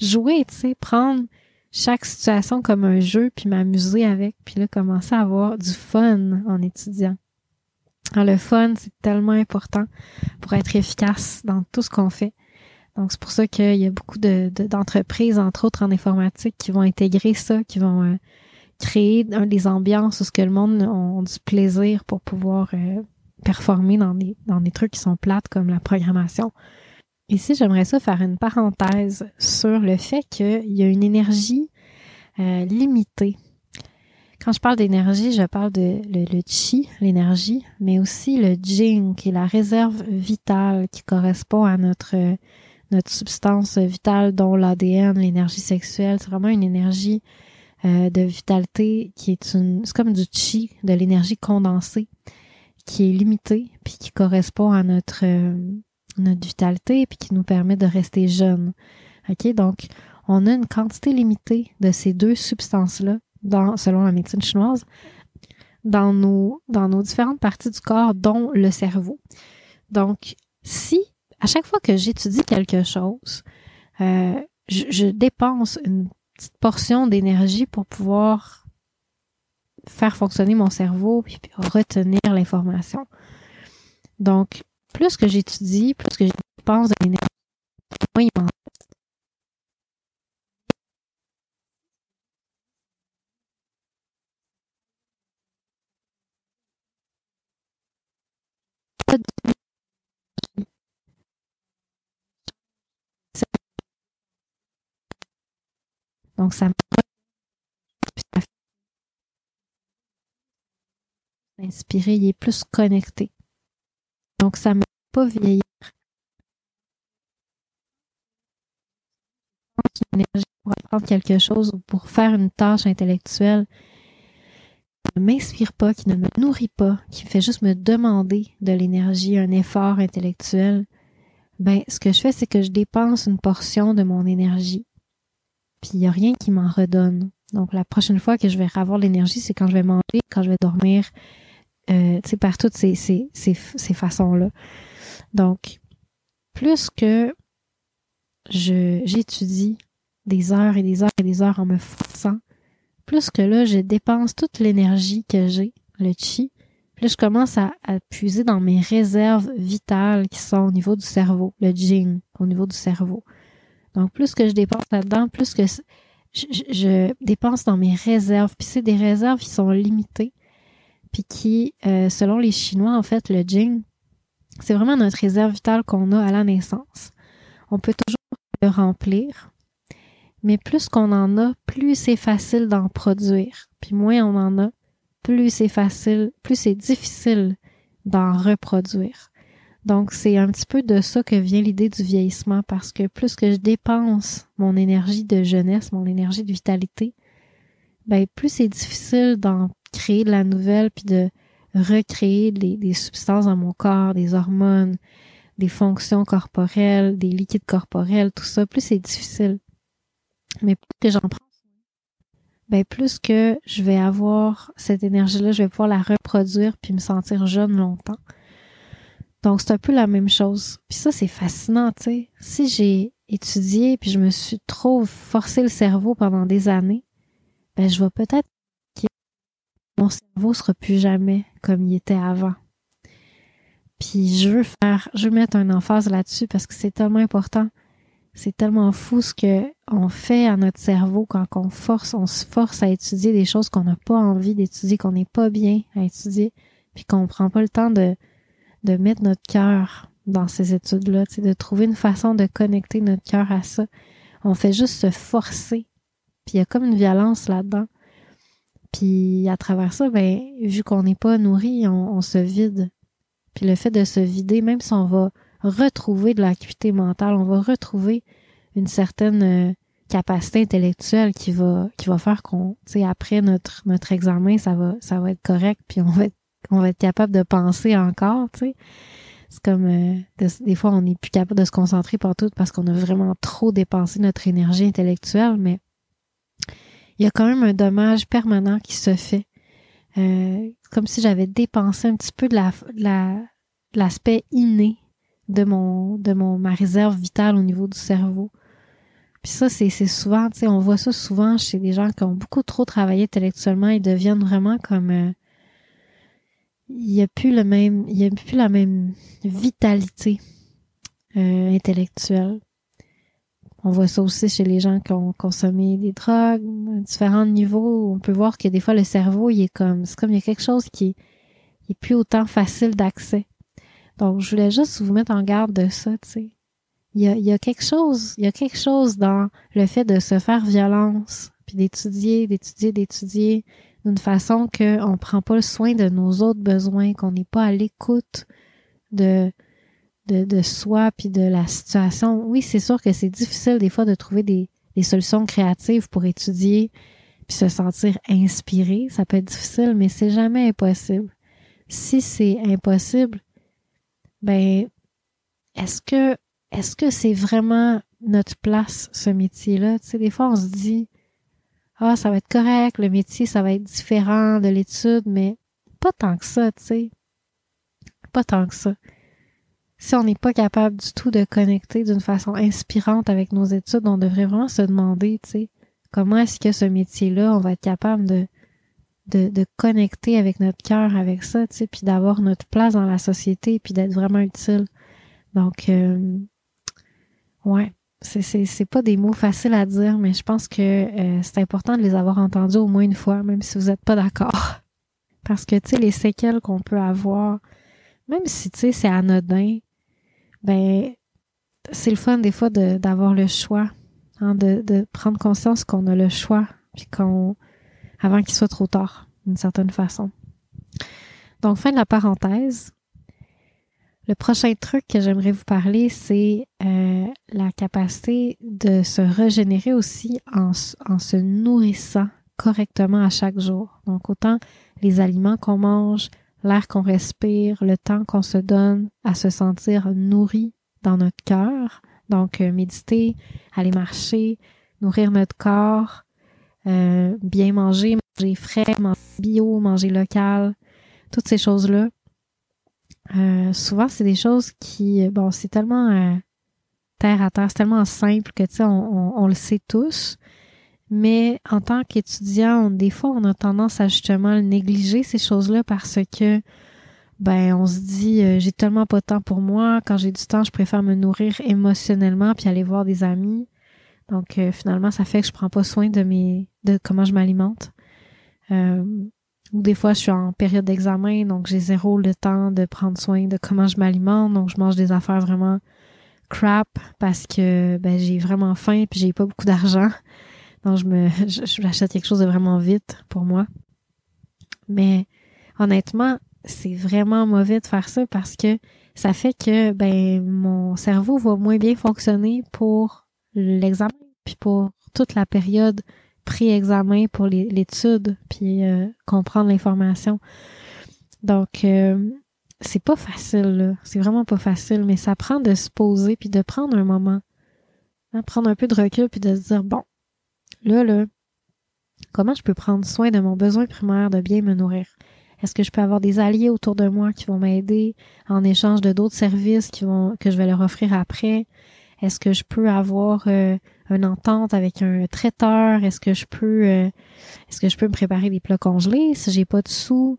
S1: jouer, tu sais, prendre chaque situation comme un jeu, puis m'amuser avec, puis là, commencer à avoir du fun en étudiant. Alors, le fun, c'est tellement important pour être efficace dans tout ce qu'on fait. Donc, c'est pour ça qu'il y a beaucoup de, d'entreprises, entre autres en informatique, qui vont intégrer ça, qui vont euh, créer des ambiances où ce que le monde a, du plaisir pour pouvoir euh, performer dans des, dans des trucs qui sont plates comme la programmation. Ici, j'aimerais ça faire une parenthèse sur le fait qu'il y a une énergie euh, limitée quand je parle d'énergie, je parle de le, chi, l'énergie, mais aussi le jing, qui est la réserve vitale qui correspond à notre notre substance vitale, dont l'ADN, l'énergie sexuelle. C'est vraiment une énergie euh, de vitalité qui est une, c'est comme du chi, de l'énergie condensée, qui est limitée, puis qui correspond à notre euh, notre vitalité, puis qui nous permet de rester jeune. Ok, donc on a une quantité limitée de ces deux substances-là dans, selon la médecine chinoise, dans nos, dans nos différentes parties du corps, dont le cerveau. Donc, si à chaque fois que j'étudie quelque chose, euh, je, je, dépense une portion d'énergie pour pouvoir faire fonctionner mon cerveau et retenir l'information. Donc, plus que j'étudie, plus que je dépense de l'énergie, moins il m'en Donc, ça inspiré, il est plus connecté. Donc, ça ne pas vieillir. Une énergie pour apprendre quelque chose ou pour faire une tâche intellectuelle ne m'inspire pas, qui ne me nourrit pas, qui me fait juste me demander de l'énergie, un effort intellectuel, ben, ce que je fais, c'est que je dépense une portion de mon énergie. Puis il n'y a rien qui m'en redonne. Donc la prochaine fois que je vais avoir l'énergie, c'est quand je vais manger, quand je vais dormir, euh, tu sais, par toutes ces, ces, ces, façons-là. Donc, plus que j'étudie des heures et des heures et des heures en me forçant, plus que là, je dépense toute l'énergie que j'ai, le chi, plus je commence à, à, puiser dans mes réserves vitales qui sont au niveau du cerveau, le jing, au niveau du cerveau. Donc, plus que je dépense là-dedans, plus que je, dépense dans mes réserves. Puis c'est des réserves qui sont limitées, puis qui, euh, selon les Chinois, en fait, le jing, c'est vraiment notre réserve vitale qu'on a à la naissance. On peut toujours le remplir, mais plus qu'on en a, plus c'est facile d'en produire. Puis moins on en a, plus c'est facile, plus c'est difficile d'en reproduire. Donc c'est un petit peu de ça que vient l'idée du vieillissement parce que plus que je dépense mon énergie de jeunesse, mon énergie de vitalité, ben plus c'est difficile d'en créer de la nouvelle puis de recréer des, substances dans mon corps, des hormones, des fonctions corporelles, des liquides corporels, tout ça, plus c'est difficile. Mais plus que j'en prends ben plus que je vais avoir cette énergie-là, je vais pouvoir la reproduire puis me sentir jeune longtemps. Donc c'est un peu la même chose. Puis ça c'est fascinant, tu sais. Si j'ai étudié puis je me suis trop forcé le cerveau pendant des années, ben je vais peut-être mon cerveau sera plus jamais comme il était avant. Puis je veux faire, je veux mettre un emphase là-dessus parce que c'est tellement important. C'est tellement fou ce que on fait à notre cerveau quand on force, on se force à étudier des choses qu'on n'a pas envie d'étudier, qu'on n'est pas bien à étudier, puis qu'on prend pas le temps de, de mettre notre cœur dans ces études-là, de trouver une façon de connecter notre cœur à ça. On fait juste se forcer. Puis il y a comme une violence là-dedans. Puis à travers ça, ben, vu qu'on n'est pas nourri, on se vide. Puis le fait de se vider, même si on va retrouver de l'acuité mentale, on va retrouver une certaine euh, capacité intellectuelle qui va faire qu'on, tu sais, après notre notre examen, ça va ça va être correct, puis on va être on va être capable de penser encore, tu sais. C'est comme euh, des fois on n'est plus capable de se concentrer pour tout parce qu'on a vraiment trop dépensé notre énergie intellectuelle, mais il y a quand même un dommage permanent qui se fait euh, comme si j'avais dépensé un petit peu de la, la l'aspect inné de mon de mon ma réserve vitale au niveau du cerveau. Puis ça c'est souvent, tu sais, on voit ça souvent chez des gens qui ont beaucoup trop travaillé intellectuellement et deviennent vraiment comme euh, il y a plus le même il y a plus la même vitalité euh, intellectuelle. On voit ça aussi chez les gens qui ont consommé des drogues, à différents niveaux. On peut voir que des fois le cerveau, il est comme, c'est comme il y a quelque chose qui est, plus autant facile d'accès. Donc, je voulais juste vous mettre en garde de ça, tu sais. Il y a, il y a quelque chose, il y a quelque chose dans le fait de se faire violence, puis d'étudier, d'étudier, d'étudier d'une façon qu'on ne prend pas le soin de nos autres besoins, qu'on n'est pas à l'écoute de, soi puis de la situation. Oui, c'est sûr que c'est difficile des fois de trouver des, des solutions créatives pour étudier puis se sentir inspiré. Ça peut être difficile, mais c'est jamais impossible. Si c'est impossible, ben est-ce que est-ce que c'est vraiment notre place ce métier-là? Tu sais, des fois on se dit ah ça va être correct, le métier ça va être différent de l'étude, mais pas tant que ça, tu sais, pas tant que ça. Si on n'est pas capable du tout de connecter d'une façon inspirante avec nos études, on devrait vraiment se demander, tu sais, comment est-ce que ce métier-là, on va être capable de, de, de connecter avec notre cœur avec ça, tu sais, puis d'avoir notre place dans la société, puis d'être vraiment utile. Donc, euh, ouais, c'est, pas des mots faciles à dire, mais je pense que euh, c'est important de les avoir entendus au moins une fois, même si vous n'êtes pas d'accord. Parce que, tu sais, les séquelles qu'on peut avoir, même si, tu sais, c'est anodin, ben c'est le fun des fois d'avoir le choix, hein, de, de prendre conscience qu'on a le choix, puis qu'on avant qu'il soit trop tard, d'une certaine façon. Donc, fin de la parenthèse. Le prochain truc que j'aimerais vous parler, c'est euh, la capacité de se régénérer aussi en, se nourrissant correctement à chaque jour. Donc, autant les aliments qu'on mange, l'air qu'on respire, le temps qu'on se donne à se sentir nourri dans notre cœur. Donc, euh, méditer, aller marcher, nourrir notre corps, euh, bien manger, manger frais, manger bio, manger local, toutes ces choses-là. Euh, souvent, c'est des choses qui, bon, c'est tellement terre à terre, c'est tellement simple que, tu sais, on, on, le sait tous. Mais en tant qu'étudiant, des fois, on a tendance à justement négliger ces choses-là parce que ben on se dit euh, j'ai tellement pas de temps pour moi. Quand j'ai du temps, je préfère me nourrir émotionnellement puis aller voir des amis. Donc euh, finalement, ça fait que je prends pas soin de mes de comment je m'alimente. Ou des fois, je suis en période d'examen, donc j'ai zéro le temps de prendre soin de comment je m'alimente. Donc je mange des affaires vraiment crap parce que ben j'ai vraiment faim puis j'ai pas beaucoup d'argent. Donc, je me, j'achète quelque chose de vraiment vite pour moi. Mais honnêtement, c'est vraiment mauvais de faire ça parce que ça fait que ben mon cerveau va moins bien fonctionner pour l'examen puis pour toute la période pré-examen pour l'étude puis euh, comprendre l'information. Donc euh, c'est pas facile c'est vraiment pas facile mais ça prend de se poser puis de prendre un moment, hein, prendre un peu de recul puis de se dire bon Là, là, Comment je peux prendre soin de mon besoin primaire de bien me nourrir? Est-ce que je peux avoir des alliés autour de moi qui vont m'aider en échange de d'autres services qui vont que je vais leur offrir après? Est-ce que je peux avoir euh, une entente avec un traiteur? Est-ce que je peux euh, est-ce que je peux me préparer des plats congelés? Si j'ai pas de sous?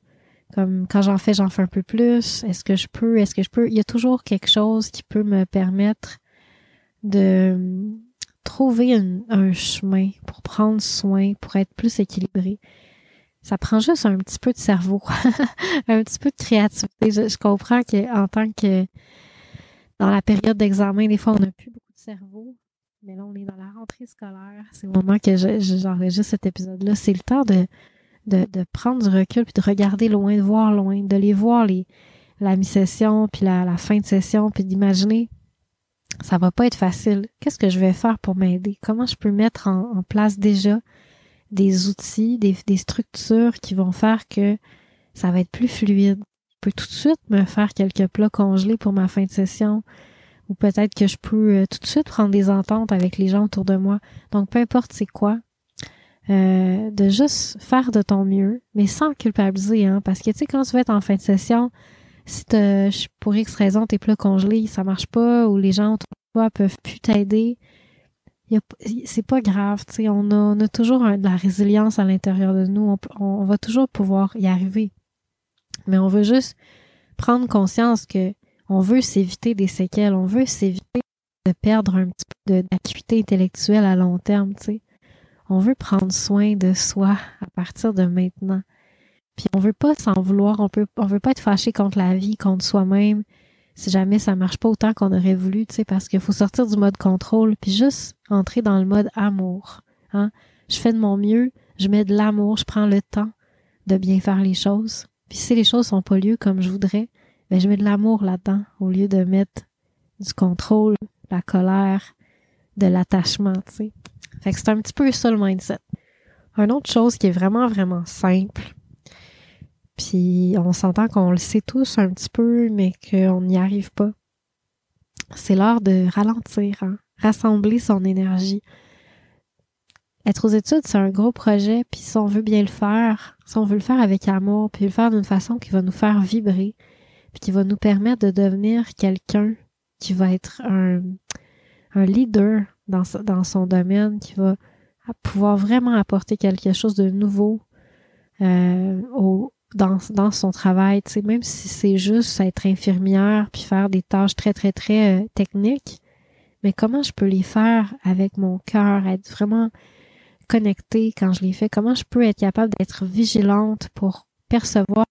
S1: Comme quand j'en fais, j'en fais un peu plus. Est-ce que je peux, est-ce que je peux? Il y a toujours quelque chose qui peut me permettre de trouver un chemin pour prendre soin, pour être plus équilibré ça prend juste un petit peu de cerveau, un petit peu de créativité. Je, comprends qu'en tant que dans la période d'examen, des fois, on n'a plus beaucoup de cerveau. Mais là, on est dans la rentrée scolaire. C'est le moment que j'enregistre cet épisode-là. C'est le temps de, de, de, prendre du recul puis de regarder loin, de voir loin, de les voir les, la mi-session puis la, la, fin de session puis d'imaginer ça va pas être facile. Qu'est-ce que je vais faire pour m'aider? Comment je peux mettre en place déjà des outils, des, des, structures qui vont faire que ça va être plus fluide? Je peux tout de suite me faire quelques plats congelés pour ma fin de session ou peut-être que je peux euh, tout de suite prendre des ententes avec les gens autour de moi. Donc, peu importe c'est quoi, euh, de juste faire de ton mieux, mais sans culpabiliser, hein, parce que tu sais, quand tu vas être en fin de session, si pour X raison tes plats congelés, ça marche pas, ou les gens autour de toi peuvent plus t'aider, c'est pas grave, tu sais, on a, on a toujours de la résilience à l'intérieur de nous, on, on, va toujours pouvoir y arriver. Mais on veut juste prendre conscience que on veut s'éviter des séquelles, on veut s'éviter de perdre un petit peu d'acuité intellectuelle à long terme, tu sais. On veut prendre soin de soi à partir de maintenant. Puis on veut pas s'en vouloir, on peut, on veut pas être fâché contre la vie, contre soi-même, si jamais ça marche pas autant qu'on aurait voulu, tu sais, parce qu'il faut sortir du mode contrôle, puis juste entrer dans le mode amour. Hein? Je fais de mon mieux, je mets de l'amour, je prends le temps de bien faire les choses. Puis si les choses sont pas lieu comme je voudrais, ben je mets de l'amour là-dedans au lieu de mettre du contrôle, la colère, de l'attachement, tu sais. Fait que c'est un petit peu ça le mindset. Une autre chose qui est vraiment, vraiment simple, puis on s'entend qu'on le sait tous un petit peu, mais qu'on n'y arrive pas. C'est l'heure de ralentir, hein? rassembler son énergie. Être aux études, c'est un gros projet, puis si on veut bien le faire, si on veut le faire avec amour, puis le faire d'une façon qui va nous faire vibrer, puis qui va nous permettre de devenir quelqu'un qui va être un, un leader dans, dans son domaine, qui va pouvoir vraiment apporter quelque chose de nouveau euh, au, dans, dans son travail, tu sais, même si c'est juste être infirmière puis faire des tâches très, très, très euh, techniques, mais comment je peux les faire avec mon cœur, être vraiment connectée quand je les fais, comment je peux être capable d'être vigilante pour percevoir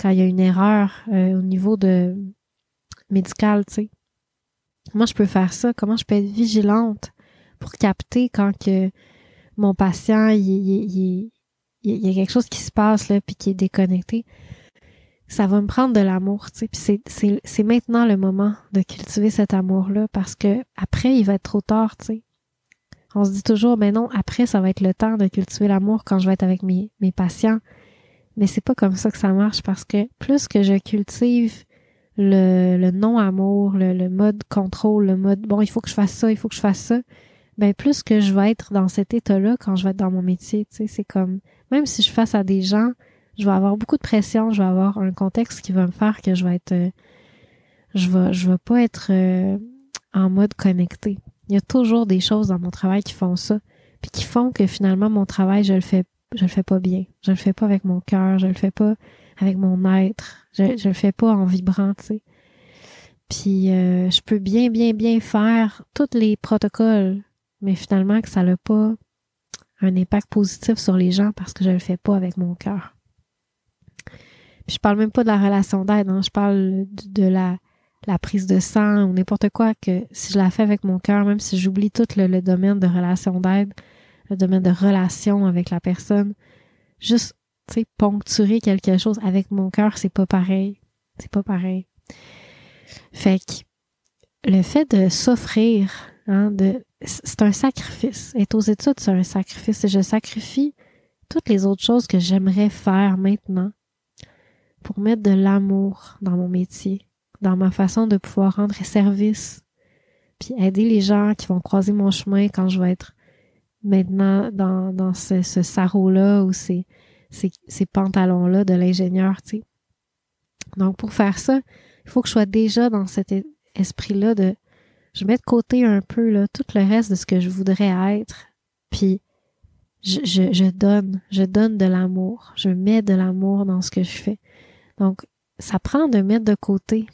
S1: quand il y a une erreur euh, au niveau de médical, tu sais. Comment je peux faire ça? Comment je peux être vigilante pour capter quand que mon patient il, il, il y, a quelque chose qui se passe là puis qui est déconnecté, ça va me prendre de l'amour, tu sais. Puis c'est maintenant le moment de cultiver cet amour-là parce que après, il va être trop tard, tu sais. On se dit toujours, mais non, après, ça va être le temps de cultiver l'amour quand je vais être avec mes, mes patients. Mais c'est pas comme ça que ça marche parce que plus que je cultive le, le non-amour, le, le mode contrôle, le mode bon, il faut que je fasse ça, il faut que je fasse ça, ben plus que je vais être dans cet état-là quand je vais être dans mon métier, tu sais, c'est comme même si je face à des gens, je vais avoir beaucoup de pression, je vais avoir un contexte qui va me faire que je vais être euh, je vais je vais pas être euh, en mode connecté. Il y a toujours des choses dans mon travail qui font ça, puis qui font que finalement mon travail, je le fais je le fais pas bien. Je le fais pas avec mon cœur, je le fais pas avec mon être. Je, je le fais pas en vibrant, tu sais. Puis euh, je peux bien, bien, bien faire tous les protocoles, mais finalement que ça n'a pas un impact positif sur les gens parce que je le fais pas avec mon cœur. Puis je parle même pas de la relation d'aide, hein. je parle de, la, la prise de sang ou n'importe quoi que si je la fais avec mon cœur, même si j'oublie tout le, domaine de relation d'aide, le domaine de relation avec la personne, juste tu sais poncturer quelque chose avec mon cœur, c'est pas pareil. C'est pas pareil. Fait que le fait de s'offrir, hein, c'est un sacrifice. Être aux études, c'est un sacrifice. Et je sacrifie toutes les autres choses que j'aimerais faire maintenant pour mettre de l'amour dans mon métier, dans ma façon de pouvoir rendre service, puis aider les gens qui vont croiser mon chemin quand je vais être maintenant dans, dans ce, ce sarrau-là ou ces, ces, ces pantalons-là de l'ingénieur, tu sais. Donc, pour faire ça, il faut que je sois déjà dans cet esprit-là de je mets de côté un peu là, tout le reste de ce que je voudrais être, puis je, je, je donne, je donne de l'amour, je mets de l'amour dans ce que je fais. Donc, ça prend de mettre de côté,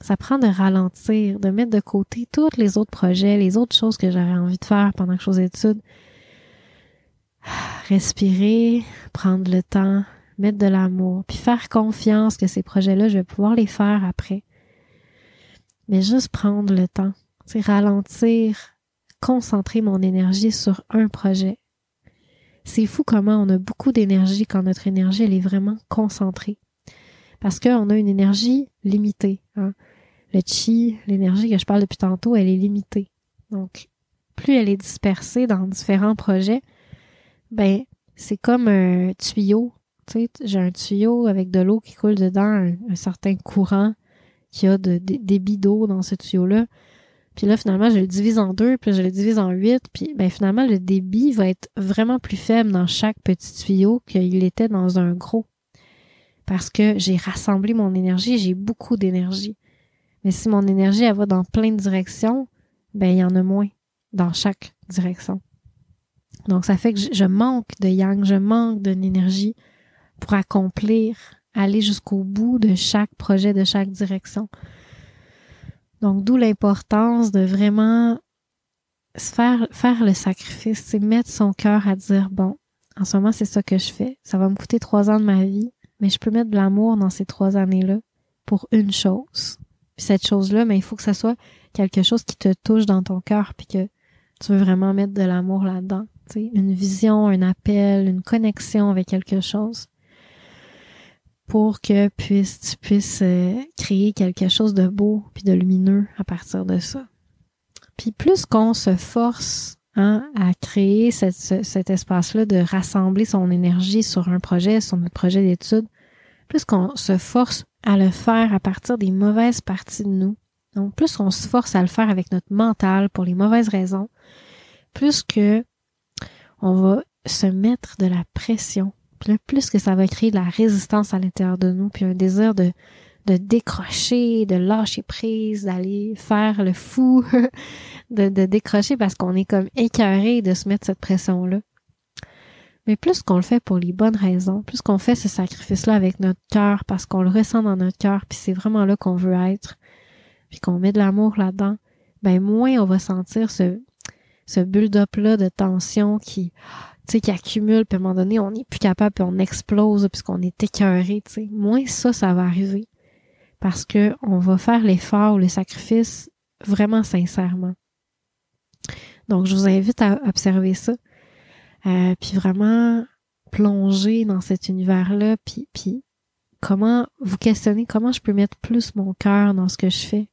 S1: ça prend de ralentir, de mettre de côté tous les autres projets, les autres choses que j'aurais envie de faire pendant que je fais études. Respirer, prendre le temps, mettre de l'amour, puis faire confiance que ces projets-là, je vais pouvoir les faire après. Mais juste prendre le temps, c'est ralentir, concentrer mon énergie sur un projet. C'est fou comment on a beaucoup d'énergie quand notre énergie elle est vraiment concentrée. Parce qu'on a une énergie limitée. Hein. Le chi, l'énergie que je parle depuis tantôt, elle est limitée. Donc, plus elle est dispersée dans différents projets, ben c'est comme un tuyau. J'ai un tuyau avec de l'eau qui coule dedans, un, certain courant qui a de, débit d'eau dans ce tuyau-là. Puis là, finalement, je le divise en deux, puis je le divise en huit, puis ben finalement, le débit va être vraiment plus faible dans chaque petit tuyau qu'il était dans un gros. Parce que j'ai rassemblé mon énergie, j'ai beaucoup d'énergie. Mais si mon énergie, elle va dans plein de directions, ben il y en a moins dans chaque direction. Donc, ça fait que je manque de yang, je manque d'une énergie pour accomplir, aller jusqu'au bout de chaque projet, de chaque direction. Donc, d'où l'importance de vraiment faire, faire le sacrifice, c'est mettre son cœur à dire, bon, en ce moment, c'est ça que je fais. Ça va me coûter trois ans de ma vie, mais je peux mettre de l'amour dans ces trois années-là pour une chose. Puis cette chose-là, mais il faut que ça soit quelque chose qui te touche dans ton cœur, puis que tu veux vraiment mettre de l'amour là-dedans. Une vision, un appel, une connexion avec quelque chose pour que puisse, tu puisses euh, créer quelque chose de beau puis de lumineux à partir de ça. Puis plus qu'on se force hein, à créer cet espace-là de rassembler son énergie sur un projet, sur notre projet d'étude, plus qu'on se force à le faire à partir des mauvaises parties de nous, donc plus on se force à le faire avec notre mental pour les mauvaises raisons, plus que on va se mettre de la pression plus que ça va créer de la résistance à l'intérieur de nous, puis un désir de, de décrocher, de lâcher prise, d'aller faire le fou, de, de décrocher parce qu'on est comme écœuré de se mettre cette pression-là. Mais plus qu'on le fait pour les bonnes raisons, plus qu'on fait ce sacrifice-là avec notre cœur parce qu'on le ressent dans notre cœur, puis c'est vraiment là qu'on veut être, puis qu'on met de l'amour là-dedans, ben moins on va sentir ce, ce build-up-là de tension qui tu sais, qui accumule, puis à un moment donné, on n'est plus capable, puis on explose, puisqu'on est écœuré, tu sais. Moins ça, ça va arriver. Parce que on va faire l'effort ou le sacrifice vraiment sincèrement. Donc, je vous invite à observer ça. Euh, puis vraiment plonger dans cet univers-là, puis, puis comment vous questionner comment je peux mettre plus mon cœur dans ce que je fais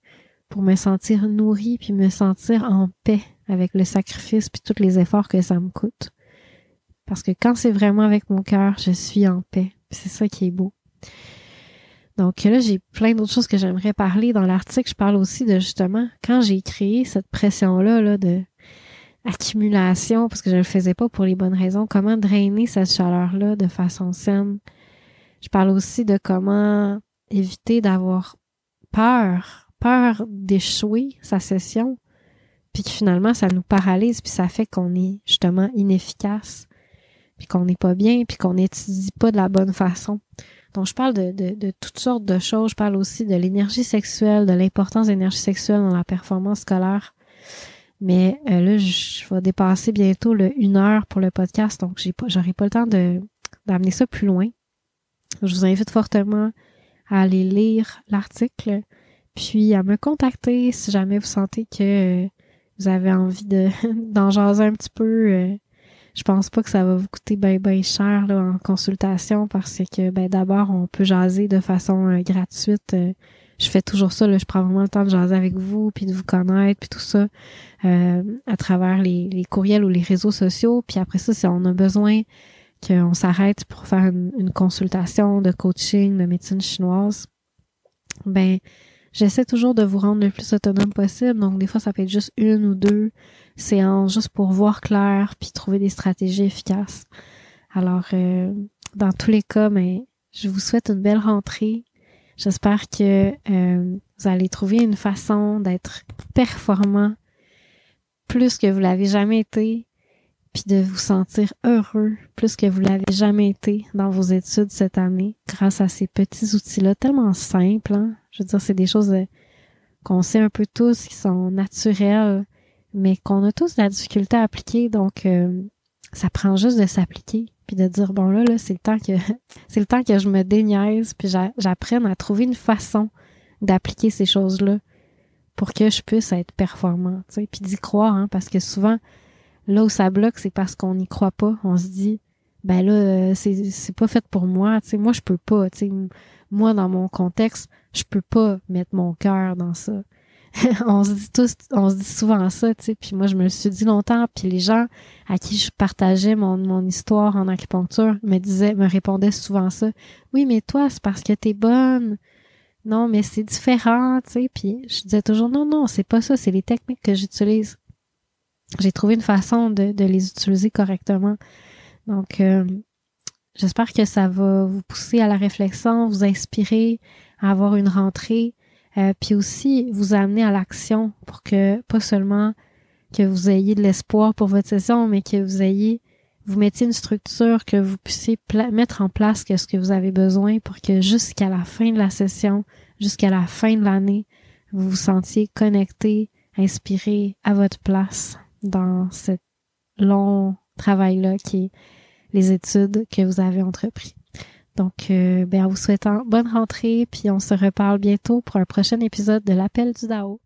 S1: pour me sentir nourri puis me sentir en paix avec le sacrifice puis tous les efforts que ça me coûte. Parce que quand c'est vraiment avec mon cœur, je suis en paix. C'est ça qui est beau. Donc là, j'ai plein d'autres choses que j'aimerais parler. Dans l'article, je parle aussi de justement quand j'ai créé cette pression-là là, de accumulation, parce que je ne le faisais pas pour les bonnes raisons, comment drainer cette chaleur-là de façon saine. Je parle aussi de comment éviter d'avoir peur, peur d'échouer sa session, puis que finalement ça nous paralyse, puis ça fait qu'on est justement inefficace puis qu'on n'est pas bien, puis qu'on n'étudie pas de la bonne façon. Donc, je parle de, de, toutes sortes de choses. Je parle aussi de l'énergie sexuelle, de l'importance de l'énergie sexuelle dans la performance scolaire. Mais euh, là, je, vais dépasser bientôt le une heure pour le podcast, donc j'ai pas, j'aurai pas le temps de d'amener ça plus loin. Je vous invite fortement à aller lire l'article, puis à me contacter si jamais vous sentez que euh, vous avez envie de d'en jaser un petit peu. Euh, je pense pas que ça va vous coûter bien ben cher là, en consultation parce que ben d'abord on peut jaser de façon euh, gratuite. Euh, je fais toujours ça, là, je prends vraiment le temps de jaser avec vous, puis de vous connaître, puis tout ça, euh, à travers les, les, courriels ou les réseaux sociaux. Puis après ça, si on a besoin qu'on s'arrête pour faire une, consultation de coaching de médecine chinoise, ben j'essaie toujours de vous rendre le plus autonome possible. Donc, des fois, ça peut être juste une ou deux séances juste pour voir clair puis trouver des stratégies efficaces. Alors, euh, dans tous les cas, mais je vous souhaite une belle rentrée. J'espère que euh, vous allez trouver une façon d'être performant plus que vous l'avez jamais été, puis de vous sentir heureux plus que vous l'avez jamais été dans vos études cette année grâce à ces petits outils-là tellement simples. Hein? Je veux dire, c'est des choses euh, qu'on sait un peu tous, qui sont naturelles, mais qu'on a tous la difficulté à appliquer. Donc, euh, ça prend juste de s'appliquer puis de dire bon là là c'est le temps que c'est le temps que je me déniaise puis j'apprenne à trouver une façon d'appliquer ces choses-là pour que je puisse être performant, tu sais, puis d'y croire hein, parce que souvent là où ça bloque, c'est parce qu'on n'y croit pas, on se dit ben là euh, c'est c'est pas fait pour moi, tu sais, moi je peux pas, tu sais, moi dans mon contexte, je peux pas mettre mon cœur dans ça. on se dit tous, on se dit souvent ça, tu sais. Puis moi, je me suis dit longtemps. Puis les gens à qui je partageais mon, mon histoire en acupuncture me disaient, me répondaient souvent ça. Oui, mais toi, c'est parce que t'es bonne. Non, mais c'est différent, tu sais. Puis je disais toujours, non, non, c'est pas ça. C'est les techniques que j'utilise. J'ai trouvé une façon de, de les utiliser correctement. Donc, euh, j'espère que ça va vous pousser à la réflexion, vous inspirer à avoir une rentrée euh, puis aussi vous amener à l'action pour que pas seulement que vous ayez de l'espoir pour votre session, mais que vous ayez vous mettiez une structure que vous puissiez mettre en place que ce que vous avez besoin pour que jusqu'à la fin de la session, jusqu'à la fin de l'année, vous vous sentiez connecté, inspiré à votre place dans ce long travail-là qui est les études que vous avez entrepris. Donc, euh, ben, en vous souhaitant bonne rentrée, puis on se reparle bientôt pour un prochain épisode de l'Appel du DAO.